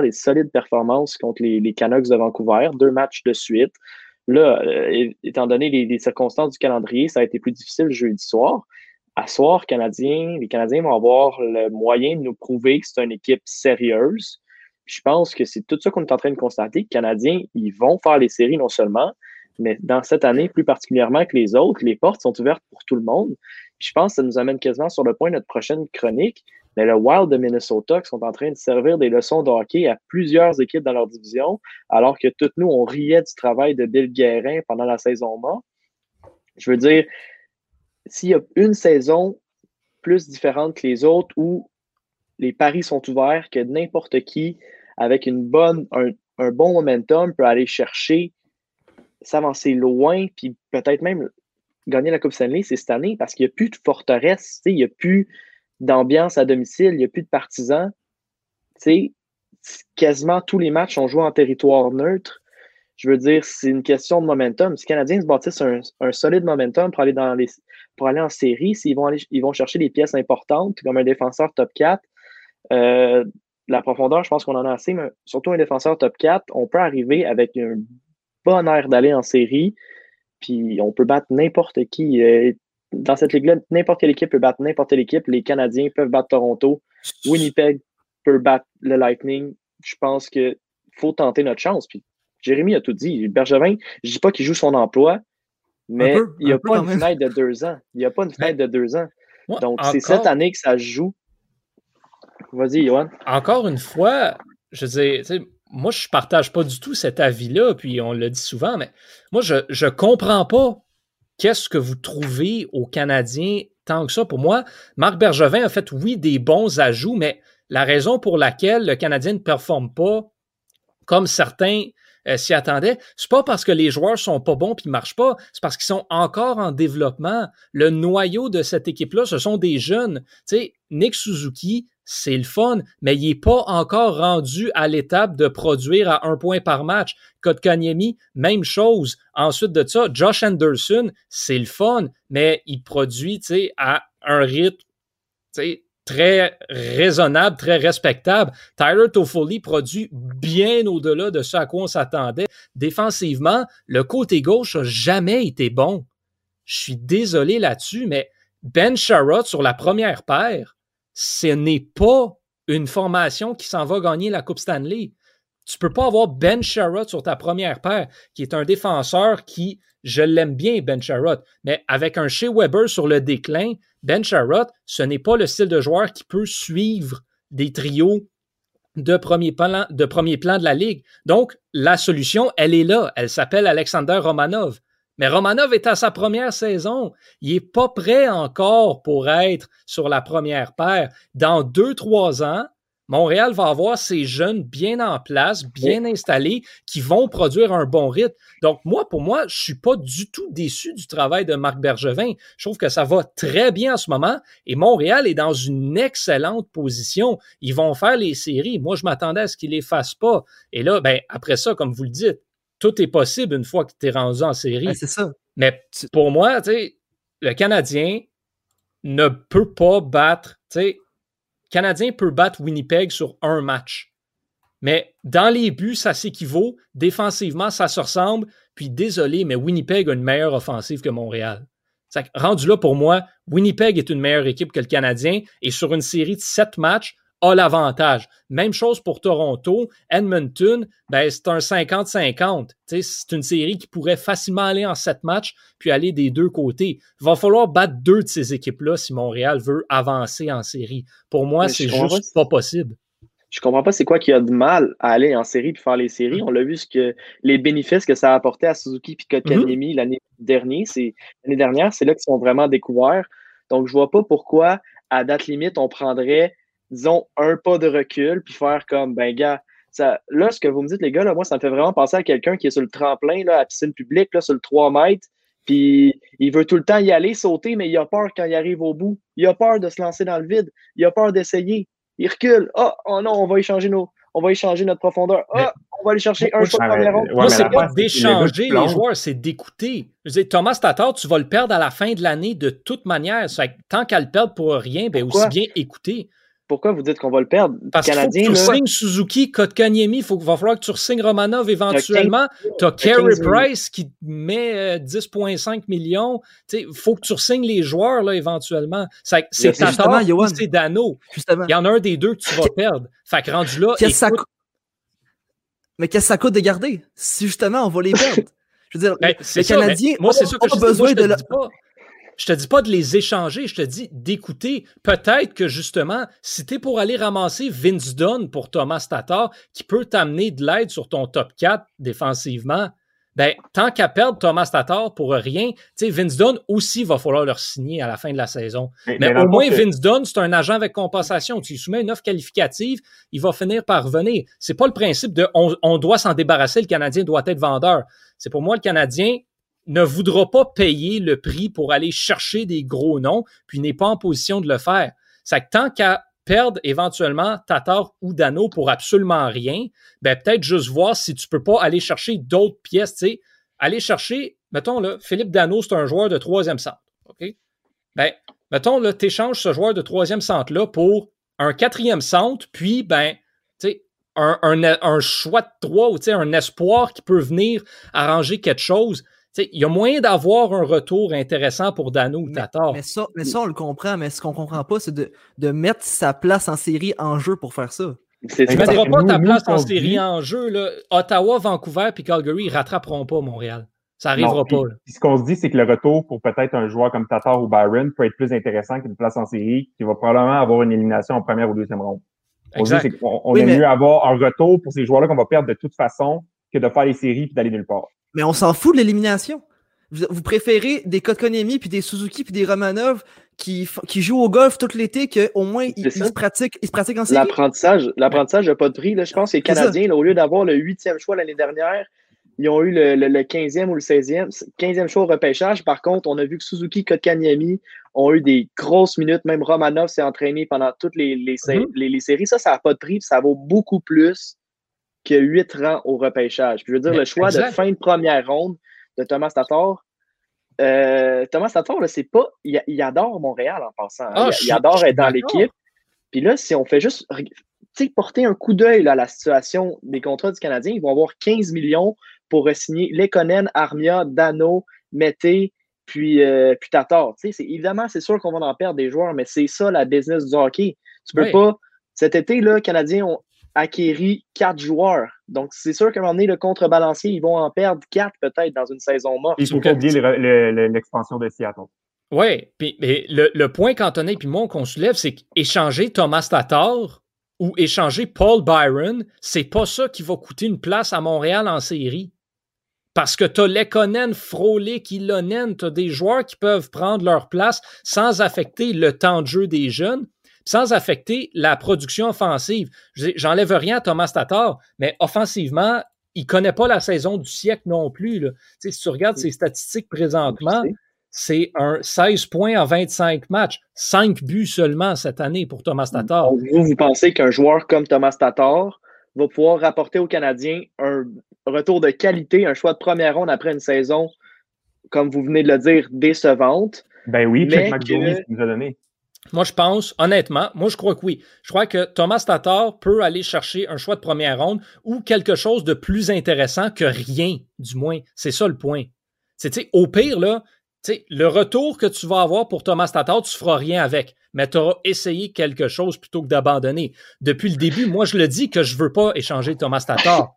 des solides performances contre les, Canucks de Vancouver, deux matchs de suite. Là, euh, étant donné les, circonstances du calendrier, ça a été plus difficile jeudi soir. À soir, Canadiens, les Canadiens vont avoir le moyen de nous prouver que c'est une équipe sérieuse. je pense que c'est tout ça qu'on est en train de constater. Les Canadiens, ils vont faire les séries non seulement, mais dans cette année, plus particulièrement que les autres, les portes sont ouvertes pour tout le monde. je pense que ça nous amène quasiment sur le point de notre prochaine chronique. Mais le Wild de Minnesota qui sont en train de servir des leçons de hockey à plusieurs équipes dans leur division, alors que toutes nous, on riait du travail de Bill Guérin pendant la saison morte. Je veux dire, s'il y a une saison plus différente que les autres où les paris sont ouverts, que n'importe qui, avec une bonne, un, un, bon momentum, peut aller chercher, s'avancer loin, puis peut-être même gagner la Coupe Stanley, c'est cette année parce qu'il n'y a plus de forteresse, il n'y a plus d'ambiance à domicile, il n'y a plus de partisans. Tu quasiment tous les matchs sont joués en territoire neutre. Je veux dire, c'est une question de momentum. Si les Canadiens se bâtissent un, solide momentum pour aller en série, s'ils vont, aller, ils vont chercher des pièces importantes, comme un défenseur top 4, euh, la profondeur, je pense qu'on en a assez, mais surtout un défenseur top 4, on peut arriver avec un bon air d'aller en série, puis on peut battre n'importe qui. Euh, dans cette ligue-là, n'importe quelle équipe peut battre n'importe quelle équipe. Les Canadiens peuvent battre Toronto. Winnipeg peut battre le Lightning. Je pense qu'il faut tenter notre chance. Puis Jérémy a tout dit. Bergevin, je ne dis pas qu'il joue son emploi, mais il n'y a pas une fenêtre de deux ans. Il n'y a pas une fenêtre de deux ans. Donc, c'est cette année que ça joue. Vas-y, Johan. Encore une fois, je dis, moi, je ne partage pas du tout cet avis-là, puis on le dit souvent, mais moi, je ne comprends pas qu'est-ce que vous trouvez aux Canadiens tant que ça? Pour moi, Marc Bergevin a fait, oui, des bons ajouts, mais la raison pour laquelle le Canadien ne performe pas comme certains euh, s'y attendaient, c'est pas parce que les joueurs sont pas bons puis marchent pas, c'est parce qu'ils sont encore en développement. Le noyau de cette équipe-là, ce sont des jeunes. Tu sais, Nick Suzuki, c'est le fun, mais il n'est pas encore rendu à l'étape de produire à un point par match. Kotkaniemi, même chose. Ensuite de ça, Josh Anderson, c'est le fun, mais il produit à un rythme très raisonnable, très respectable. Tyler Toffoli produit bien au-delà de ce à quoi on s'attendait. Défensivement, le côté gauche n'a jamais été bon. Je suis désolé là-dessus, mais Ben Sherrod sur la première paire, ce n'est pas une formation qui s'en va gagner la Coupe Stanley. Tu peux pas avoir Ben Sherrod sur ta première paire, qui est un défenseur qui, je l'aime bien, Ben Sherrod, mais avec un Shea Weber sur le déclin, Ben Sherrod, ce n'est pas le style de joueur qui peut suivre des trios de premier, plan, de premier plan de la Ligue. Donc, la solution, elle est là. Elle s'appelle Alexander Romanov. Mais Romanov est à sa première saison. Il n'est pas prêt encore pour être sur la première paire. Dans deux, trois ans, Montréal va avoir ces jeunes bien en place, bien installés, qui vont produire un bon rythme. Donc, moi, pour moi, je suis pas du tout déçu du travail de Marc Bergevin. Je trouve que ça va très bien en ce moment et Montréal est dans une excellente position. Ils vont faire les séries. Moi, je m'attendais à ce qu'ils les fassent pas. Et là, ben, après ça, comme vous le dites, tout est possible une fois que tu es rendu en série. c'est ça. Mais pour moi, le Canadien ne peut pas battre. Le Canadien peut battre Winnipeg sur un match. Mais dans les buts, ça s'équivaut. Défensivement, ça se ressemble. Puis désolé, mais Winnipeg a une meilleure offensive que Montréal. Rendu là, pour moi, Winnipeg est une meilleure équipe que le Canadien. Et sur une série de sept matchs, a l'avantage. Même chose pour Toronto. Edmonton, ben, c'est un 50-50. C'est une série qui pourrait facilement aller en sept matchs puis aller des deux côtés. Il va falloir battre deux de ces équipes-là si Montréal veut avancer en série. Pour moi, c'est juste pas possible. Je comprends pas c'est quoi qui a de mal à aller en série puis faire les séries. On l'a vu ce que les bénéfices que ça a apporté à Suzuki Kotkaniemi mm-hmm. l'année dernière, c'est l'année dernière, c'est là qu'ils sont vraiment découverts. Donc je vois pas pourquoi à date limite on prendrait disons, un pas de recul, puis faire comme, ben, gars, ça, là, ce que vous me dites, les gars, là, moi, ça me fait vraiment penser à quelqu'un qui est sur le tremplin, là, à piscine publique, là, sur le 3 mètres, puis il veut tout le temps y aller, sauter, mais il a peur quand il arrive au bout. Il a peur de se lancer dans le vide. Il a peur d'essayer. Il recule. Ah, oh, non, on va échanger nos, on va échanger notre profondeur. Ah, on va aller chercher un shot première ronde. Moi, c'est pas d'échanger les, joueurs, c'est d'écouter. Thomas Tatar, tu vas le perdre à la fin de l'année de toute manière. Tant qu'à le perdre pour rien, ben aussi bien écouter pourquoi vous dites qu'on va le perdre? Parce qu'il faut que tu signes Suzuki, Kotkaniemi, il va falloir que tu signes Romanov éventuellement. Tu as Carey Price qui met 10,5 euh, millions. Il faut que tu signes les joueurs là, éventuellement. C'est Tatar ou c'est Dano. Il y en a un des deux que tu vas perdre. Fait que rendu là. Mais qu'est-ce que ça coûte de garder? Si justement on va les perdre. Je veux dire, ben, les Canadiens moi, c'est ça que je besoin de. Je te dis pas de les échanger, je te dis d'écouter. Peut-être que justement, si tu es pour aller ramasser Vince Dunn pour Thomas Tatar, qui peut t'amener de l'aide sur ton top 4 défensivement, ben, tant qu'à perdre Thomas Tatar pour rien, tu sais, Vince Dunn aussi va falloir leur signer à la fin de la saison. Mais, au moins, Vince Dunn, c'est un agent avec compensation. Tu lui soumets une offre qualificative, il va finir par revenir. C'est pas le principe de on doit s'en débarrasser, le Canadien doit être vendeur. C'est pour moi, le Canadien, ne voudra pas payer le prix pour aller chercher des gros noms, puis n'est pas en position de le faire. C'est que tant qu'à perdre éventuellement Tatar ou Dano pour absolument rien, ben peut-être juste voir si tu peux pas aller chercher d'autres pièces. Aller chercher, mettons là, Philippe Dano, c'est un joueur de troisième centre. OK? Ben, mettons là, tu échanges ce joueur de troisième centre-là pour un quatrième centre, puis ben, tu sais, un, un, un, choix de trois ou un espoir qui peut venir arranger quelque chose il y a moyen d'avoir un retour intéressant pour Dano ou Tatar. Mais, ça, mais ça, on le comprend, mais ce qu'on comprend pas, c'est de, de, mettre sa place en série en jeu pour faire ça. Tu ne mettras pas ta place en série en jeu. Là. Ottawa, Vancouver et Calgary, ils rattraperont pas Montréal. Ça n'arrivera pas. ce qu'on se dit, c'est que le retour pour peut-être un joueur comme Tatar ou Byron peut être plus intéressant qu'une place en série qui va probablement avoir une élimination en première ou deuxième ronde. On, dit, qu'on on aime mieux avoir un retour pour ces joueurs-là qu'on va perdre de toute façon que de faire les séries et d'aller nulle part. Mais on s'en fout de l'élimination. Vous, préférez des Kotkonemi puis des Suzuki puis des Romanov qui, qui jouent au golf tout l'été qu'au moins ils, se pratiquent, ils se pratiquent en série? L'apprentissage, l'apprentissage n'a pas de prix. Là. Je pense que les Canadiens, au lieu d'avoir le huitième choix l'année dernière, ils ont eu le, 15e ou le 16e, 15e show au repêchage. Par contre, on a vu que Suzuki, Kotkaniemi ont eu des grosses minutes. Même Romanov s'est entraîné pendant toutes les, les, mm-hmm. séries. Ça, ça n'a pas de prix. Ça vaut beaucoup plus que 8 rangs au repêchage. je veux dire, le choix de fin de première ronde de Thomas Tatar, euh, Thomas Tatar, c'est pas. Il, adore Montréal en passant. Hein. Ah, il, adore être dans l'équipe. Puis là, si on fait juste porter un coup d'œil à la situation des contrats du Canadien, ils vont avoir 15 millions pour signer Lekonen, Armia, Dano, Mété, puis, euh, puis Tatar. Évidemment, c'est sûr qu'on va en perdre des joueurs, mais c'est ça la business du hockey. Tu peux pas. Cet été, là, Canadiens ont acquéri quatre joueurs. Donc, c'est sûr qu'à un moment donné, le contrebalancier, ils vont en perdre quatre peut-être dans une saison morte. Il faut pas oublier l'expansion de Seattle. Oui, puis le, le, point qu'Antonin et moi qu'on soulève, c'est qu'échanger Thomas Tatar ou échanger Paul Byron, c'est pas ça qui va coûter une place à Montréal en série. Parce que tu as Lekonen, Frolic, Ilonen, tu as des joueurs qui peuvent prendre leur place sans affecter le temps de jeu des jeunes, sans affecter la production offensive. J'enlève rien à Thomas Tatar, mais offensivement, il connaît pas la saison du siècle non plus. Là. si tu regardes ses statistiques présentement, c'est un 16 points en 25 matchs, 5 buts seulement cette année pour Thomas Tatar. Vous, vous pensez qu'un joueur comme Thomas Tatar va pouvoir rapporter aux Canadiens un retour de qualité, un choix de première ronde après une saison, comme vous venez de le dire, décevante? Ben oui, mais que... nous a donné. Moi, je pense, honnêtement, moi, je crois que oui. Je crois que Thomas Tatar peut aller chercher un choix de première ronde ou quelque chose de plus intéressant que rien, du moins. C'est ça le point. Au pire, là, le retour que tu vas avoir pour Thomas Tatar, tu feras rien avec, mais tu auras essayé quelque chose plutôt que d'abandonner. Depuis le début, moi, je le dis que je veux pas échanger Thomas Tatar.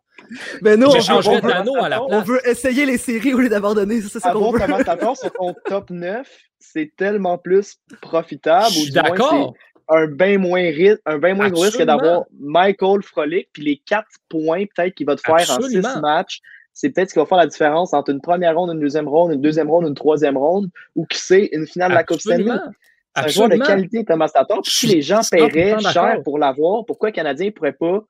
Mais nous, on, veut, essayer les séries au lieu d'abandonner. C'est ça qu'on veut. Thomas Tatar sur ton top 9, c'est tellement plus profitable. Je suis d'accord. Un bien moins, un bien moins gros risque d'avoir Michael Frolic, puis les quatre points peut-être qu'il va te faire en six matchs c'est peut-être ce qui va faire la différence entre une première ronde, une deuxième ronde, une deuxième ronde, une troisième ronde, ou qui sait, une finale de la Coupe Stanley. C'est un joueur de qualité, Thomas Tatar. Si les gens paieraient cher pour l'avoir, pourquoi les Canadiens ne pourraient pas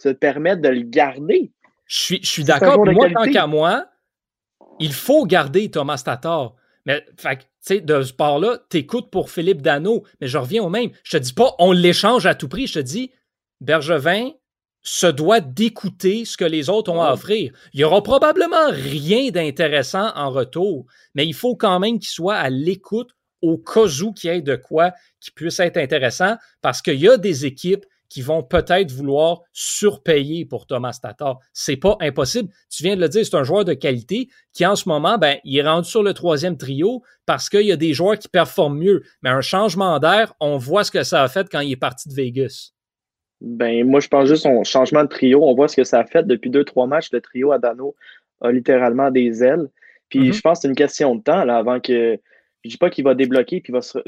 se permettre de le garder? Je suis, je suis d'accord. Moi, tant qu'à moi, il faut garder Thomas Tatar. Mais, tu sais, de ce part-là, t'écoutes pour Philippe Dano, mais je reviens au même. Je te dis pas, on l'échange à tout prix. Je te dis, Bergevin, se doit d'écouter ce que les autres ont à offrir. Il n'y aura probablement rien d'intéressant en retour, mais il faut quand même qu'il soit à l'écoute au cas où qu'il y ait de quoi qui puisse être intéressant parce qu'il y a des équipes qui vont peut-être vouloir surpayer pour Thomas Tatar. C'est pas impossible. Tu viens de le dire, c'est un joueur de qualité qui, en ce moment, ben, il est rendu sur le troisième trio parce qu'il y a des joueurs qui performent mieux. Mais un changement d'air, on voit ce que ça a fait quand il est parti de Vegas. Ben, moi, je pense juste son changement de trio. On voit ce que ça a fait depuis deux, trois matchs. Le trio Adano a littéralement des ailes. Puis mm-hmm. je pense que c'est une question de temps là, avant que. Je dis pas qu'il va débloquer puis va se,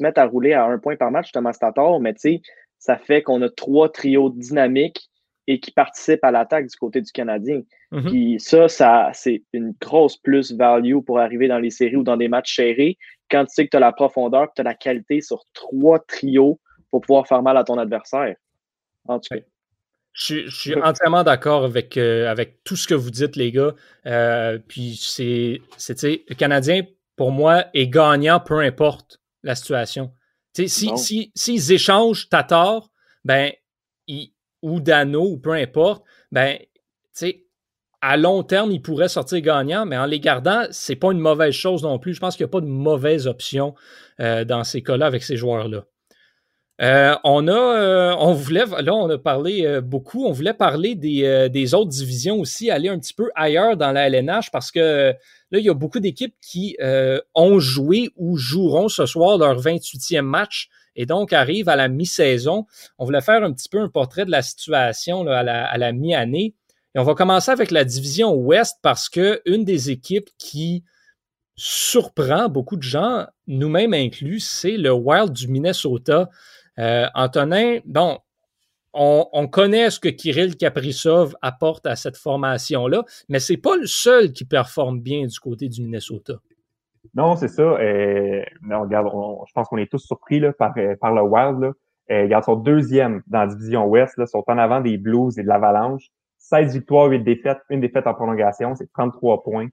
mettre à rouler à un point par match, Thomas Tatar, mais tu sais, ça fait qu'on a trois trios dynamiques et qui participent à l'attaque du côté du Canadien. Mm-hmm. Puis ça, ça c'est une grosse plus-value pour arriver dans les séries ou dans des matchs serrés quand tu sais que tu as la profondeur, que tu as la qualité sur trois trios pour pouvoir faire mal à ton adversaire. Je, suis entièrement d'accord avec, euh, avec tout ce que vous dites, les gars. Euh, puis c'est, le Canadien, pour moi, est gagnant peu importe la situation. S'ils si, si, échangent Tatar, ben, ou Dano, ou peu importe, ben, à long terme, ils pourraient sortir gagnants, mais en les gardant, c'est pas une mauvaise chose non plus. Je pense qu'il n'y a pas de mauvaise option euh, dans ces cas-là avec ces joueurs-là. Euh, on a, euh, on voulait, là, on a parlé euh, beaucoup. On voulait parler des, des, autres divisions aussi, aller un petit peu ailleurs dans la LNH parce que là, il y a beaucoup d'équipes qui ont joué ou joueront ce soir leur 28e match et donc arrivent à la mi-saison. On voulait faire un petit peu un portrait de la situation à la, à la mi-année. Et on va commencer avec la division Ouest parce que une des équipes qui surprend beaucoup de gens, nous-mêmes inclus, c'est le Wild du Minnesota. Euh, Antonin, bon, on, connaît ce que Kirill Kaprizov apporte à cette formation-là, mais c'est pas le seul qui performe bien du côté du Minnesota. Non, c'est ça. Euh, regarde, je pense qu'on est tous surpris là, par, euh, le Wild. Là. Euh, regarde, son deuxième dans la division Ouest, là, sont en avant des Blues et de l'Avalanche. 16 victoires, 8 défaites, une défaite en prolongation, c'est 33 points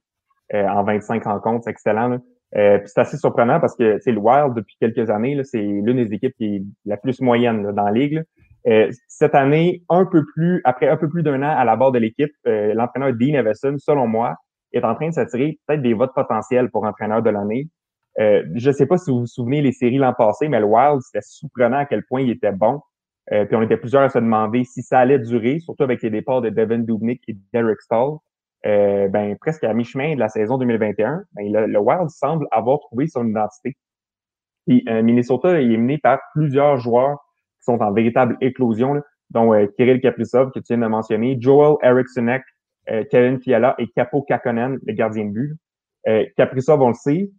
en 25 rencontres, c'est excellent. Euh, c'est assez surprenant parce que le Wild depuis quelques années, c'est l'une des équipes qui est la plus moyenne dans la ligue. Euh, cette année, un peu plus, après un peu plus d'un an à la barre de l'équipe, euh, l'entraîneur Dean Everson, selon moi, est en train de s'attirer peut-être des votes potentiels pour entraîneur de l'année. Euh, je ne sais pas si vous vous souvenez les séries l'an passé, mais le Wild, c'était surprenant à quel point il était bon. puis on était plusieurs à se demander si ça allait durer, surtout avec les départs de Devin Dubnik et Derek Stahl. Euh, ben, presque à mi-chemin de la saison 2021, ben, le, Wild semble avoir trouvé son identité. Puis euh, Minnesota est mené par plusieurs joueurs qui sont en véritable éclosion, dont euh, Kirill Kaprizov, que tu viens de mentionner, Joel Erikssonek, Kevin Fiala et Capo Kakonen, le gardien de but. Kaprizov, on le sait,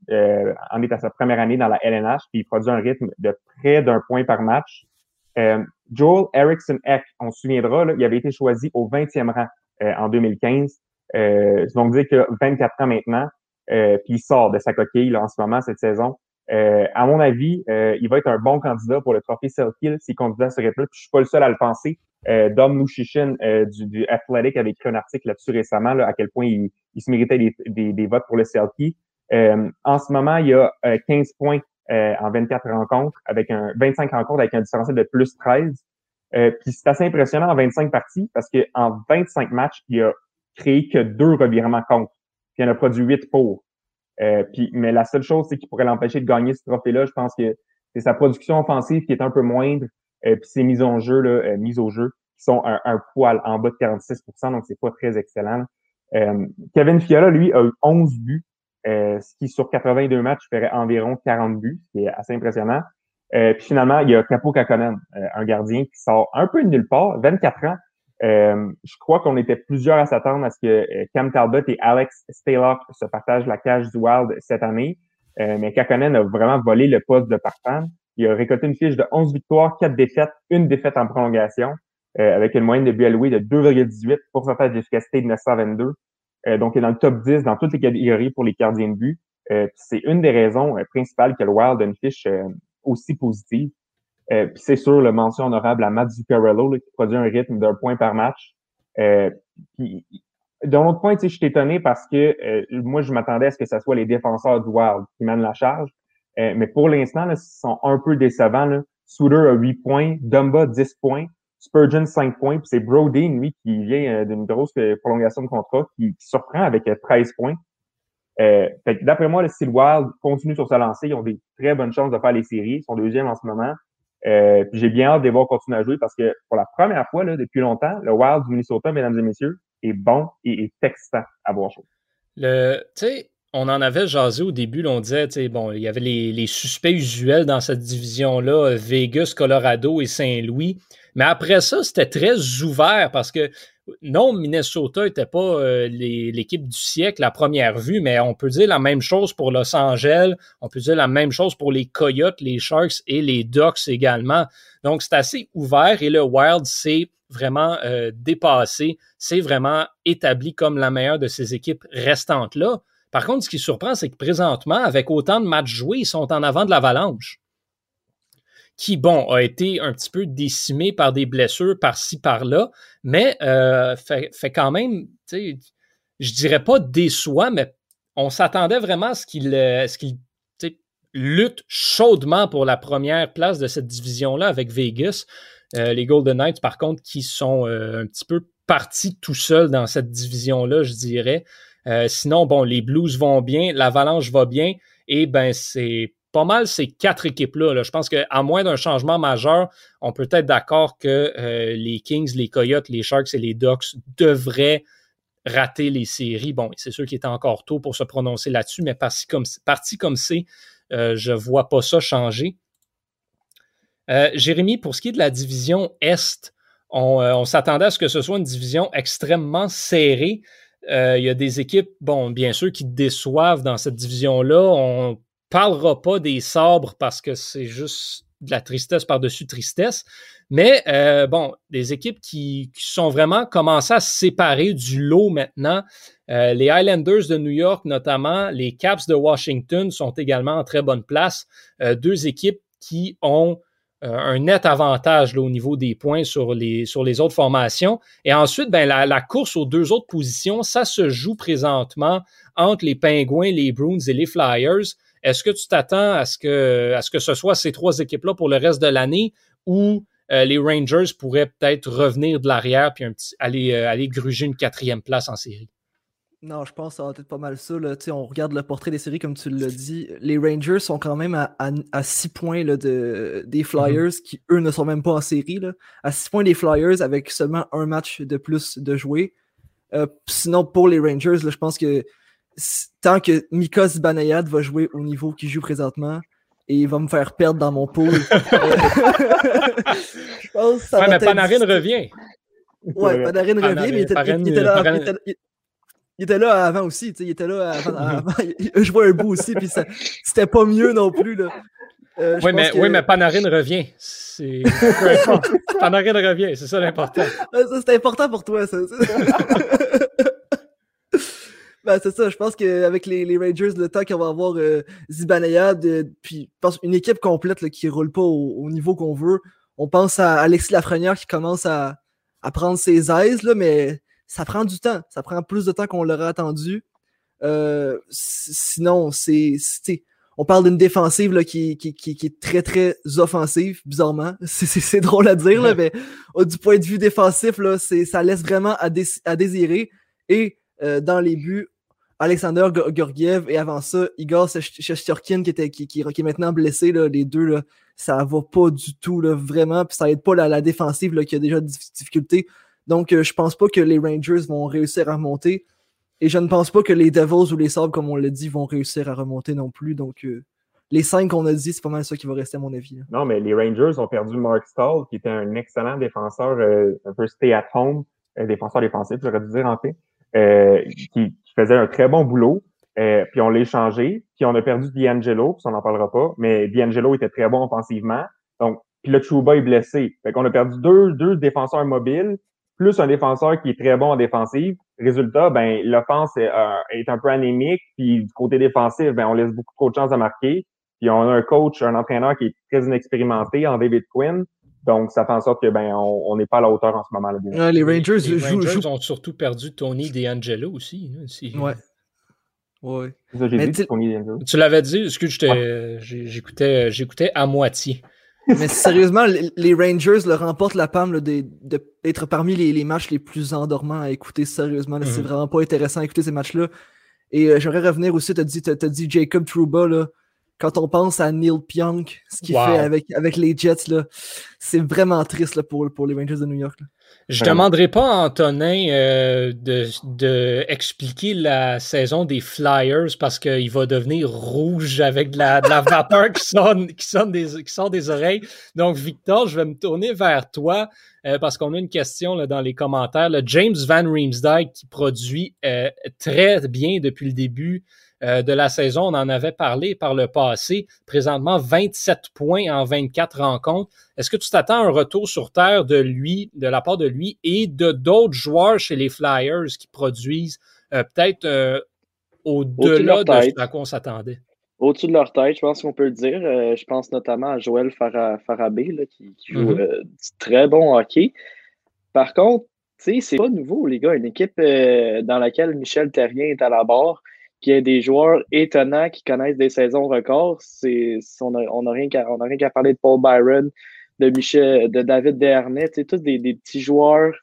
en est à sa première année dans la LNH, puis il produit un rythme de près d'un point par match. Joel Eriksson Eck, on se souviendra, là, il avait été choisi au 20e rang en 2015. Euh, donc dire que 24 ans maintenant, euh, puis il sort de sa coquille là, en ce moment cette saison. Euh, à mon avis, euh, il va être un bon candidat pour le trophée Selkill s'il candidat serait plus. Puis je suis pas le seul à le penser. Euh, Dom Nushishin du, du, Athletic avait écrit un article là-dessus récemment, là, à quel point il, il se méritait des, des, des, votes pour le Selkie. en ce moment, il y a 15 points en 24 rencontres, avec un 25 rencontres avec un différentiel de plus 13. puis c'est assez impressionnant en 25 parties parce qu'en 25 matchs, il y a créé que deux revirements contre. Puis il en a produit huit pour. Euh, puis, mais la seule chose c'est qui pourrait l'empêcher de gagner ce trophée-là, je pense que c'est sa production offensive qui est un peu moindre, euh, puis ses mises en jeu, là, euh, mises au jeu, qui sont un, poil en bas de 46% donc c'est pas très excellent. Euh, Kevin Fiala, lui, a eu 11 buts, ce qui sur 82 matchs ferait environ 40 buts, ce qui est assez impressionnant. puis finalement, il y a Capo Kakonen, un gardien qui sort un peu de nulle part, 24 ans, euh, je crois qu'on était plusieurs à s'attendre à ce que euh, Cam Talbot et Alex Staylock se partagent la cage du Wild cette année. Euh, mais Kakonen a vraiment volé le poste de partant. Il a récolté une fiche de 11 victoires, 4 défaites, une défaite en prolongation, avec une moyenne de but alloué de 2,18, pourcentage d'efficacité de 922. donc, il est dans le top 10 dans toutes les catégories pour les gardiens de but. c'est une des raisons principales que le Wild a une fiche aussi positive. Euh, c'est sûr, le mention honorable à Matt Zuccarello, qui produit un rythme d'un point par match. Euh, d'un autre point, je suis étonné parce que euh, moi, je m'attendais à ce que ce soit les défenseurs du Wild qui mènent la charge. Euh, mais pour l'instant, ils sont un peu décevants. Là. Souter a 8 points, Dumba 10 points, Spurgeon 5 points, puis c'est Brodeen, lui, qui vient d'une grosse prolongation de contrat, qui, surprend avec 13 points. Euh, d'après moi, le Steel Wild continue sur sa lancée. Ils ont des très bonnes chances de faire les séries. Ils sont deuxième en ce moment. Euh, puis j'ai bien hâte de voir continuer à jouer parce que pour la première fois depuis longtemps, le Wild du Minnesota, mesdames et messieurs, est bon et est excitant à voir sais, on en avait jasé au début, on disait, bon, il y avait les, les suspects usuels dans cette division-là, Vegas, Colorado et Saint-Louis. Mais après ça, c'était très ouvert parce que non, Minnesota n'était pas euh, l'équipe du siècle à première vue, mais on peut dire la même chose pour Los Angeles, on peut dire la même chose pour les Coyotes, les Sharks et les Ducks également. Donc, c'est assez ouvert et le Wild s'est vraiment euh, dépassé, c'est vraiment établi comme la meilleure de ces équipes restantes-là. Par contre, ce qui surprend, c'est que présentement, avec autant de matchs joués, ils sont en avant de l'Avalanche qui, bon, a été un petit peu décimé par des blessures par-ci, par-là, mais euh, fait, quand même, je dirais pas déçoit, mais on s'attendait vraiment à ce qu'il euh, lutte chaudement pour la première place de cette division-là avec Vegas. Euh, les Golden Knights, par contre, qui sont un petit peu partis tout seuls dans cette division-là, je dirais. sinon, bon, les Blues vont bien, l'Avalanche va bien, et ben c'est pas mal ces quatre équipes-là. Je pense qu'à moins d'un changement majeur, on peut être d'accord que euh, les Kings, les Coyotes, les Sharks et les Ducks devraient rater les séries. Bon, c'est sûr qu'il est encore tôt pour se prononcer là-dessus, mais parti comme, parti c'est, euh, je ne vois pas ça changer. Euh, Jérémy, pour ce qui est de la division Est, on, s'attendait à ce que ce soit une division extrêmement serrée. Il y a des équipes, bon, bien sûr, qui déçoivent dans cette division-là. On parlera pas des sabres parce que c'est juste de la tristesse par-dessus tristesse. Mais euh, bon, des équipes qui, sont vraiment commencées à se séparer du lot maintenant. Euh, les Highlanders de New York, notamment, les Caps de Washington sont également en très bonne place. Euh, deux équipes qui ont un net avantage au niveau des points sur les, autres formations. Et ensuite, ben, la, course aux deux autres positions, ça se joue présentement entre les Pingouins, les Bruins et les Flyers. Est-ce que tu t'attends à ce que, à ce que ce soit ces trois équipes-là pour le reste de l'année ou les Rangers pourraient peut-être revenir de l'arrière puis aller, aller gruger une quatrième place en série? Non, je pense que ça va être pas mal ça. Là. On regarde le portrait des séries, comme tu l'as dit. Les Rangers sont quand même à, à, 6 points là, de, des mhm. Flyers, qui eux ne sont même pas en série. Là. À 6 points des Flyers avec seulement un match de plus de jouer. Euh, sinon, pour les Rangers, là, je pense que tant que Mika Zibanayad va jouer au niveau qu'il joue présentement, et il va me faire perdre dans mon pool. je pense que ça ouais, mais Panarin revient. Ouais, Panarin revient, mais il était, il était là, il était là avant aussi, tu sais, il était là avant. je vois un bout aussi, puis c'était pas mieux non plus. Là. Euh, oui, mais, oui, mais Panarin revient. C'est... Panarin revient, c'est ça l'important. ça, c'est important pour toi, ça. Ben, c'est ça, je pense qu'avec les, les, Rangers, le temps qu'on va avoir euh, Zibanejad, euh, puis pense une équipe complète là, qui roule pas au, niveau qu'on veut. On pense à Alexis Lafrenière qui commence à, à prendre ses aises, là, mais ça prend du temps. Ça prend plus de temps qu'on l'aurait attendu. Euh, sinon, c'est. On parle d'une défensive là, qui, qui, qui, est très, très offensive, bizarrement. C'est drôle à dire, là, mais du point de vue défensif, là, ça laisse vraiment à, à désirer. Et euh, dans les buts, Alexander Gorgiev et avant ça, Igor Shestyorkin qui, qui, est maintenant blessé, là, les deux, là, ça va pas du tout, là, vraiment. Puis ça aide pas la, la défensive là, qui a déjà des difficultés. Donc, euh, je pense pas que les Rangers vont réussir à remonter. Et je ne pense pas que les Devils ou les Sabres, comme on l'a dit, vont réussir à remonter non plus. Donc, euh, les cinq qu'on a dit, c'est pas mal ça qui va rester à mon avis. Non, mais les Rangers ont perdu Mark Stahl, qui était un excellent défenseur, euh, un peu stay-at-home, défenseur défensif, j'aurais dû dire en fait, qui, faisait un très bon boulot. puis on l'a échangé, puis on a perdu D'Angelo, puis on n'en parlera pas, mais D'Angelo était très bon offensivement. Donc, puis le Chuba est blessé. Fait qu'on a perdu deux, deux défenseurs mobiles, plus un défenseur qui est très bon en défensive. Résultat, ben l'offense est, euh, est, un peu anémique, puis du côté défensif, ben on laisse beaucoup trop de chances à marquer. Puis on a un coach, un entraîneur qui est très inexpérimenté en David Quinn. Donc, ça fait en sorte que ben on n'est pas à la hauteur en ce moment. Là, les Rangers, les Rangers ont surtout perdu Tony DeAngelo aussi. aussi. Ouais. Ouais. Tu l'avais dit, excuse, j'écoutais, j'écoutais à moitié. Mais sérieusement, les Rangers le remportent la palme d'être parmi les, matchs les plus endormants à écouter. Sérieusement, c'est mhm. vraiment pas intéressant à écouter ces matchs-là. Et euh, j'aimerais revenir aussi, tu as dit, as, dit Jacob Trouba, là, quand on pense à Neil Pionk, ce qu'il fait avec, avec les Jets, c'est vraiment triste là, pour, pour les Rangers de New York. Je ne demanderai pas à Antonin euh, de, expliquer la saison des Flyers parce qu'il va devenir rouge avec de la, vapeur qui, sonne, qui, sonne des, qui sort des oreilles. Donc, Victor, je vais me tourner vers toi euh, parce qu'on a une question là, dans les commentaires. James Van Riemsdyk qui produit euh, très bien depuis le début euh, de la saison. On en avait parlé par le passé. Présentement, 27 points en 24 rencontres. Est-ce que tu t'attends à un retour sur terre de lui, de la part de lui et de d'autres joueurs chez les Flyers qui produisent euh, peut-être euh, au-delà de, ce à quoi on s'attendait? Au-dessus de leur tête, je pense qu'on peut le dire. je pense notamment à Joël Farabé, qui, joue mm-hmm. très bon hockey. Par contre, c'est pas nouveau, les gars. Une équipe dans laquelle Michel Terrien est à la barre, qu'il y ait des joueurs étonnants qui connaissent des saisons records. C'est, on n'a on a rien qu'à parler de Paul Byron, de Michel, de David Dernay, c'est tous des, petits joueurs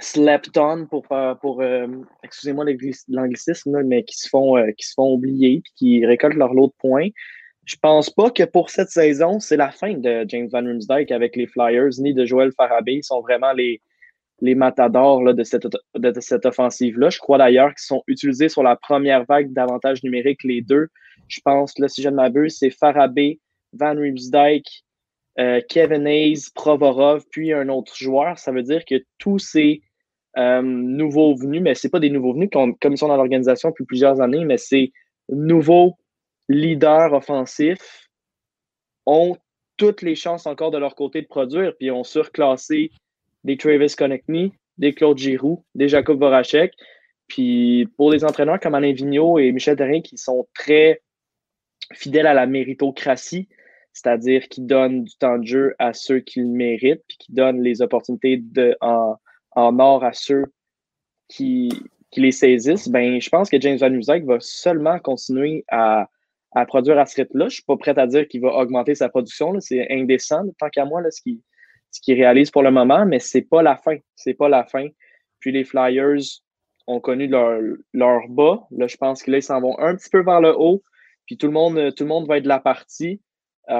slept on pour, pour euh, excusez-moi l'anglicisme, mais qui se font euh, qui se font oublier puis qui récoltent leur lot de points. Je pense pas que pour cette saison, c'est la fin de James Van Riemsdyk avec les Flyers, ni de Joel Farabee. Ils sont vraiment les, les matadors de cette, offensive-là. Je crois d'ailleurs qu'ils sont utilisés sur la première vague d'avantages numériques, les deux. Je pense, là, si je ne m'abuse, c'est Farabé, Van Riemsdyk, euh, Kevin Hayes, Provorov, puis un autre joueur. Ça veut dire que tous ces euh, nouveaux venus, mais ce pas des nouveaux venus comme, ils sont dans l'organisation depuis plusieurs années, mais ces nouveaux leaders offensifs ont toutes les chances encore de leur côté de produire, puis ont surclassé des Travis Konechny, des Claude Giroux, des Jacob Voracek. Puis pour des entraîneurs comme Alain Vigneault et Michel Terrien qui sont très fidèles à la méritocratie, c'est-à-dire qui donne du temps de jeu à ceux qui le méritent, puis qui donne les opportunités de, en, or à ceux qui, qui les saisissent, ben, je pense que James Van Music va seulement continuer à, à produire à ce rythme-là. Je ne suis pas prêt à dire qu'il va augmenter sa production. C'est indécent, tant qu'à moi, là, ce qu'il ce réalise pour le moment, mais c'est pas la fin. C'est pas la fin. Puis les Flyers ont connu leur, leur bas. Là, je pense qu'ils s'en vont un petit peu vers le haut. Puis tout le monde, tout le monde va être de la partie. Euh,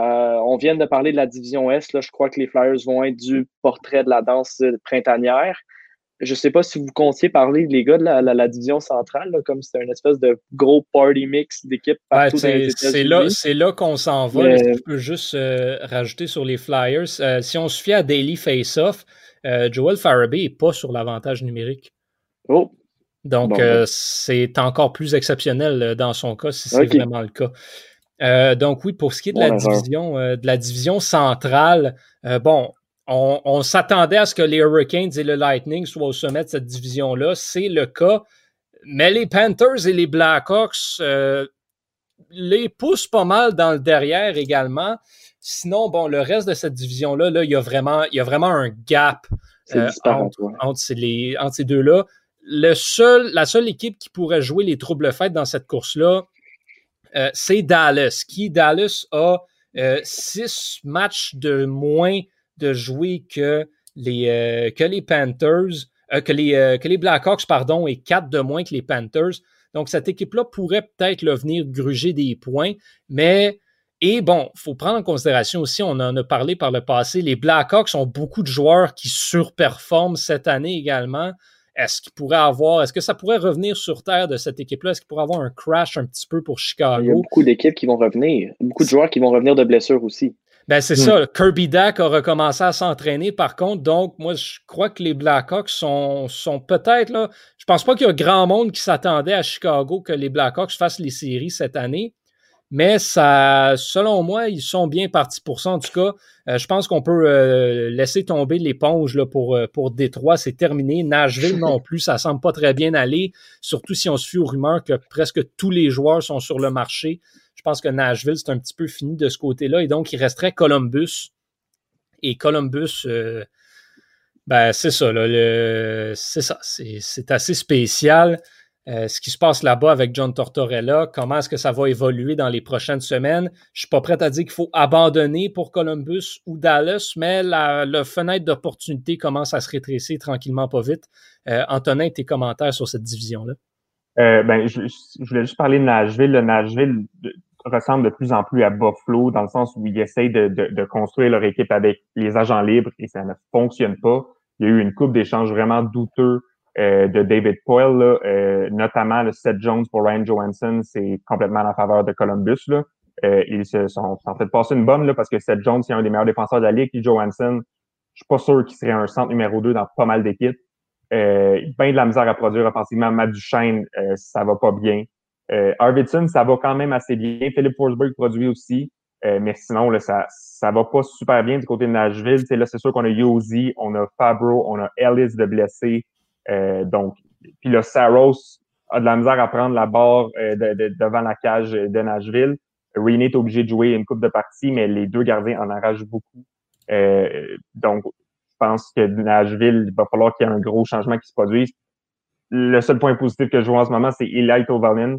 on vient de parler de la division Est. Là, je crois que les Flyers vont être du portrait de la danse printanière. Je ne sais pas si vous comptiez parler, les gars, de la, division centrale, comme c'était une espèce de gros party mix d'équipes partout C'est là, là qu'on s'en va. je peux juste euh, rajouter sur les Flyers? Euh, si on se fie à Daily Face-Off, Joel Farabee n'est pas sur l'avantage numérique. Oh. Donc, c'est encore plus exceptionnel dans son cas, si c'est vraiment le cas. Euh, donc oui, pour ce qui est de la division, euh, de la division centrale, euh, bon, on, s'attendait à ce que les Hurricanes et le Lightning soient au sommet de cette division-là. C'est le cas. Mais les Panthers et les Blackhawks les poussent pas mal dans le derrière également. Sinon, bon, le reste de cette division-là, là, il, y a vraiment, il y a vraiment un gap entre, ces, entre ces deux-là. Le seul, la seule équipe qui pourrait jouer les troubles fêtes dans cette course-là, euh, c'est Dallas, qui Dallas a euh, six matchs de moins de jouer que les, euh, que les Panthers, que, les, que les Blackhawks, pardon, et quatre de moins que les Panthers. Donc, cette équipe-là pourrait peut-être le venir gruger des points, mais et bon, il faut prendre en considération aussi, on en a parlé par le passé, les Blackhawks ont beaucoup de joueurs qui surperforment cette année également. Est-ce qu'il pourrait avoir, est-ce que ça pourrait revenir sur terre de cette équipe-là? Est-ce qu'il pourrait avoir un crash un petit peu pour Chicago? Il y a beaucoup d'équipes qui vont revenir, beaucoup de joueurs qui vont revenir de blessures aussi. Ben, c'est hmm. ça. Kirby Dak a recommencé à s'entraîner, par contre. Donc, moi, je crois que les Blackhawks sont, sont peut-être là. Je pense pas qu'il y a grand monde qui s'attendait à Chicago que les Blackhawks fassent les séries cette année. Mais ça, selon moi, ils sont bien partis pour ça. En tout cas, euh, je pense qu'on peut euh, laisser tomber l'éponge là, pour, euh, pour Détroit. C'est terminé. Nashville non plus, ça semble pas très bien aller. Surtout si on se fie aux rumeurs que presque tous les joueurs sont sur le marché. Je pense que Nashville, c'est un petit peu fini de ce côté-là. Et donc, il resterait Columbus. Et Columbus, ben, c'est ça, là, c'est ça. C'est assez spécial. Euh, ce qui se passe là-bas avec John Tortorella, comment est-ce que ça va évoluer dans les prochaines semaines? Je suis pas prêt à dire qu'il faut abandonner pour Columbus ou Dallas, mais la, fenêtre d'opportunité commence à se rétrécir tranquillement, pas vite. Euh, Antonin, tes commentaires sur cette division-là? Euh, ben, je, voulais juste parler de Nashville. Le Nashville ressemble de plus en plus à Buffalo dans le sens où ils essayent de, construire leur équipe avec les agents libres et ça ne fonctionne pas. Il y a eu une coupe d'échanges vraiment douteux euh, de David Poyle, là, euh, notamment le Seth Jones pour Ryan Johansson, c'est complètement la faveur de Columbus. Là. Euh, ils se sont en fait passé une bonne là, parce que Seth Jones, c'est un des meilleurs défenseurs de la ligue. Puis Johansson, je suis pas sûr qu'il serait un centre numéro 2 dans pas mal d'équipes. Euh, bien de la misère à produire offensivement. Matt Duchesne, euh, ça va pas bien. Euh, Arvidsson, ça va quand même assez bien. Philip Forsberg produit aussi. mais sinon, là, ça, ça va pas super bien du côté de Nashville. là, c'est sûr qu'on a Yosi, on a Fabro, on a Ellis de blessé. Euh, donc, puis le Saros a de la misère à prendre la barre euh, devant la cage de Nashville. René est obligé de jouer une coupe de partie, mais les deux gardiens en arrachent beaucoup. Euh, donc, je pense que Nashville, il va falloir qu'il y ait un gros changement qui se produise. Le seul point positif que je vois en ce moment, c'est Eli Tovalin,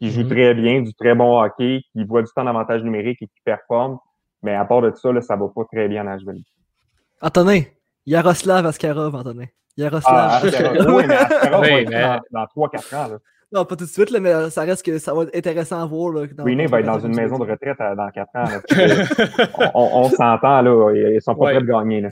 qui joue mm-hmm. très bien, du très bon hockey, qui voit du temps d'avantage numérique et qui performe. Mais à part de ça, là, ça va pas très bien à Nashville. Antonin, Yaroslav Askarov, Antonin. Yaroslav. Ah, oui, mais dans, 3-4 ans. Là. Non, pas tout de suite, là, mais ça reste que ça va être intéressant à voir. Là, va être dans une maison de retraite euh, dans 4 ans. on, s'entend, là. Ils sont pas prêts de gagner. Là.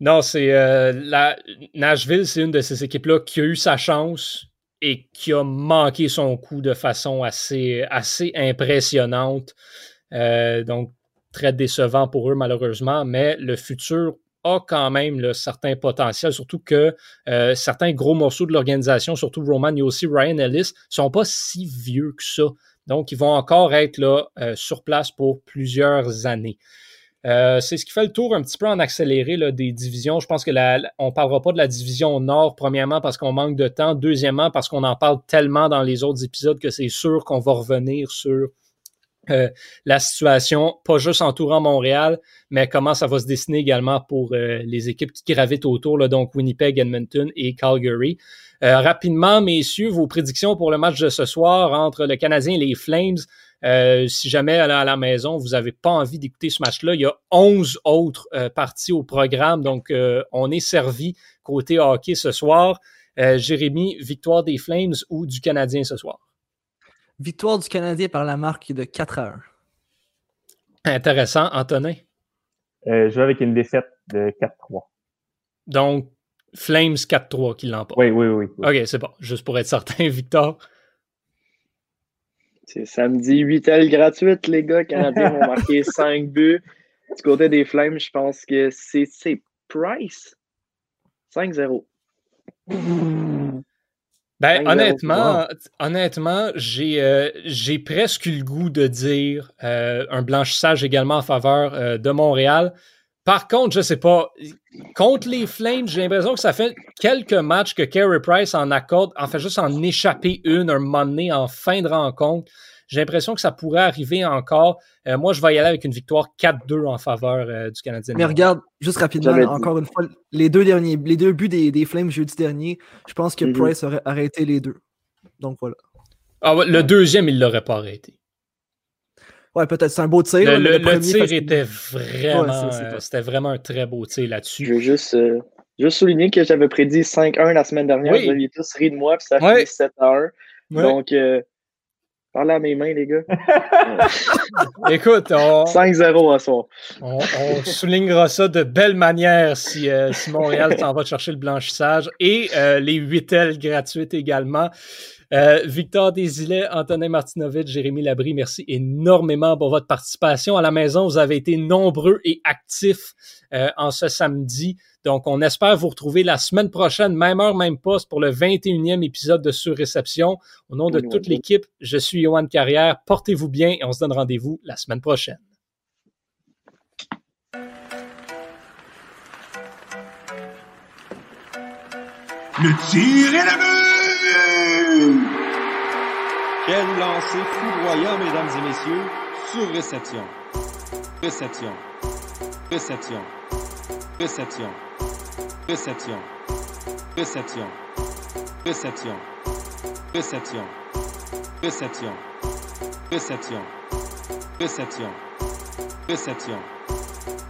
Non, c'est euh, la Nashville, c'est une de ces équipes-là qui a eu sa chance et qui a manqué son coup de façon assez, assez impressionnante. Euh, donc, très décevant pour eux, malheureusement, mais le futur a quand même le certain potentiel, surtout que euh, certains gros morceaux de l'organisation, surtout Roman et aussi Ryan Ellis, sont pas si vieux que ça. Donc, ils vont encore être là euh, sur place pour plusieurs années. Euh, c'est ce qui fait le tour un petit peu en accéléré là, des divisions. Je pense que la, on parlera pas de la division Nord, premièrement parce qu'on manque de temps, deuxièmement parce qu'on en parle tellement dans les autres épisodes que c'est sûr qu'on va revenir sur euh, la situation, pas juste entourant Montréal, mais comment ça va se dessiner également pour euh, les équipes qui gravitent autour, là, donc Winnipeg, Edmonton et Calgary. Euh, rapidement, messieurs, vos prédictions pour le match de ce soir entre le Canadien et les Flames. si jamais à la, maison, vous n'avez pas envie d'écouter ce match-là, il y a 11 autres parties au programme, donc on est servi côté hockey ce soir. Jérémy, victoire des Flames ou du Canadien ce soir? Victoire du Canadien par la marque de 4 à 1. Intéressant. Antonin? Euh, je vais avec une défaite de 4-3. Donc, Flames 4-3 qui l'emporte. Oui, oui, oui, OK, c'est bon. Juste pour être certain, Victor. C'est samedi 8 ailes gratuites, les gars. Canadiens vont marquer 5 buts. Du côté des Flames, je pense que c'est Price. 5-0. Ben, honnêtement, honnêtement, j'ai euh, j'ai presque eu le goût de dire euh, un blanchissage également en faveur euh, de Montréal. Par contre, je sais pas, contre les Flames, j'ai l'impression que ça fait quelques matchs que Carey Price en accorde, en fait juste en échapper une un moment donné en fin de rencontre. J'ai l'impression que ça pourrait arriver encore. Euh, moi, je vais y aller avec une victoire 4-2 en faveur euh, du Canadien. Mais regarde, juste rapidement, encore une fois, les deux, derniers, les deux buts des, Flames jeudi dernier, je pense que mhm. Price aurait arrêté les deux. Donc voilà. Ah le deuxième, il ne l'aurait pas arrêté. Ouais, peut-être c'est un beau tir. Le, le, tir était vraiment, euh, c'était vraiment un très beau tir là-dessus. Je veux juste, juste souligner que j'avais prédit 5-1 la semaine dernière. Vous aviez tous ri de moi, puis ça a fini 7-1. Donc, Parle à mes mains, les gars. Écoute, on... 5-0 à soir. On, soulignera ça de belle manière si, euh, si Montréal s'en va chercher le blanchissage et euh, les 8 ailes gratuites également. Euh, Victor Desilets, Antonin Martinovitch, Jérémy Labry, merci énormément pour votre participation à la maison. Vous avez été nombreux et actifs en ce samedi. Donc, on espère vous retrouver la semaine prochaine, même heure, même poste, pour le 21e épisode de Surréception. Au nom de toute l'équipe, je suis Johan Carrière. Portez-vous bien et on se donne rendez-vous la semaine prochaine. Le tir est la Quel lancer foudroyant, mesdames et messieurs, sur réception. Réception. Réception. Réception. Réception. Réception. Réception. Réception. Réception. Réception. Réception. Réception.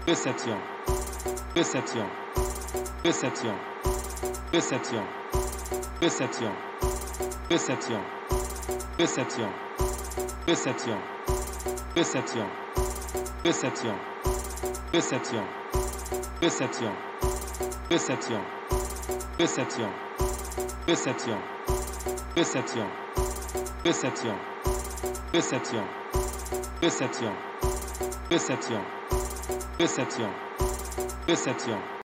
Réception. Réception. Réception. Réception. Réception. Réception. Réception. Réception. Réception. Réception. Réception. Réception. Réception. Réception. Réception. Réception. Réception. Réception. Réception. Réception. Réception. Réception.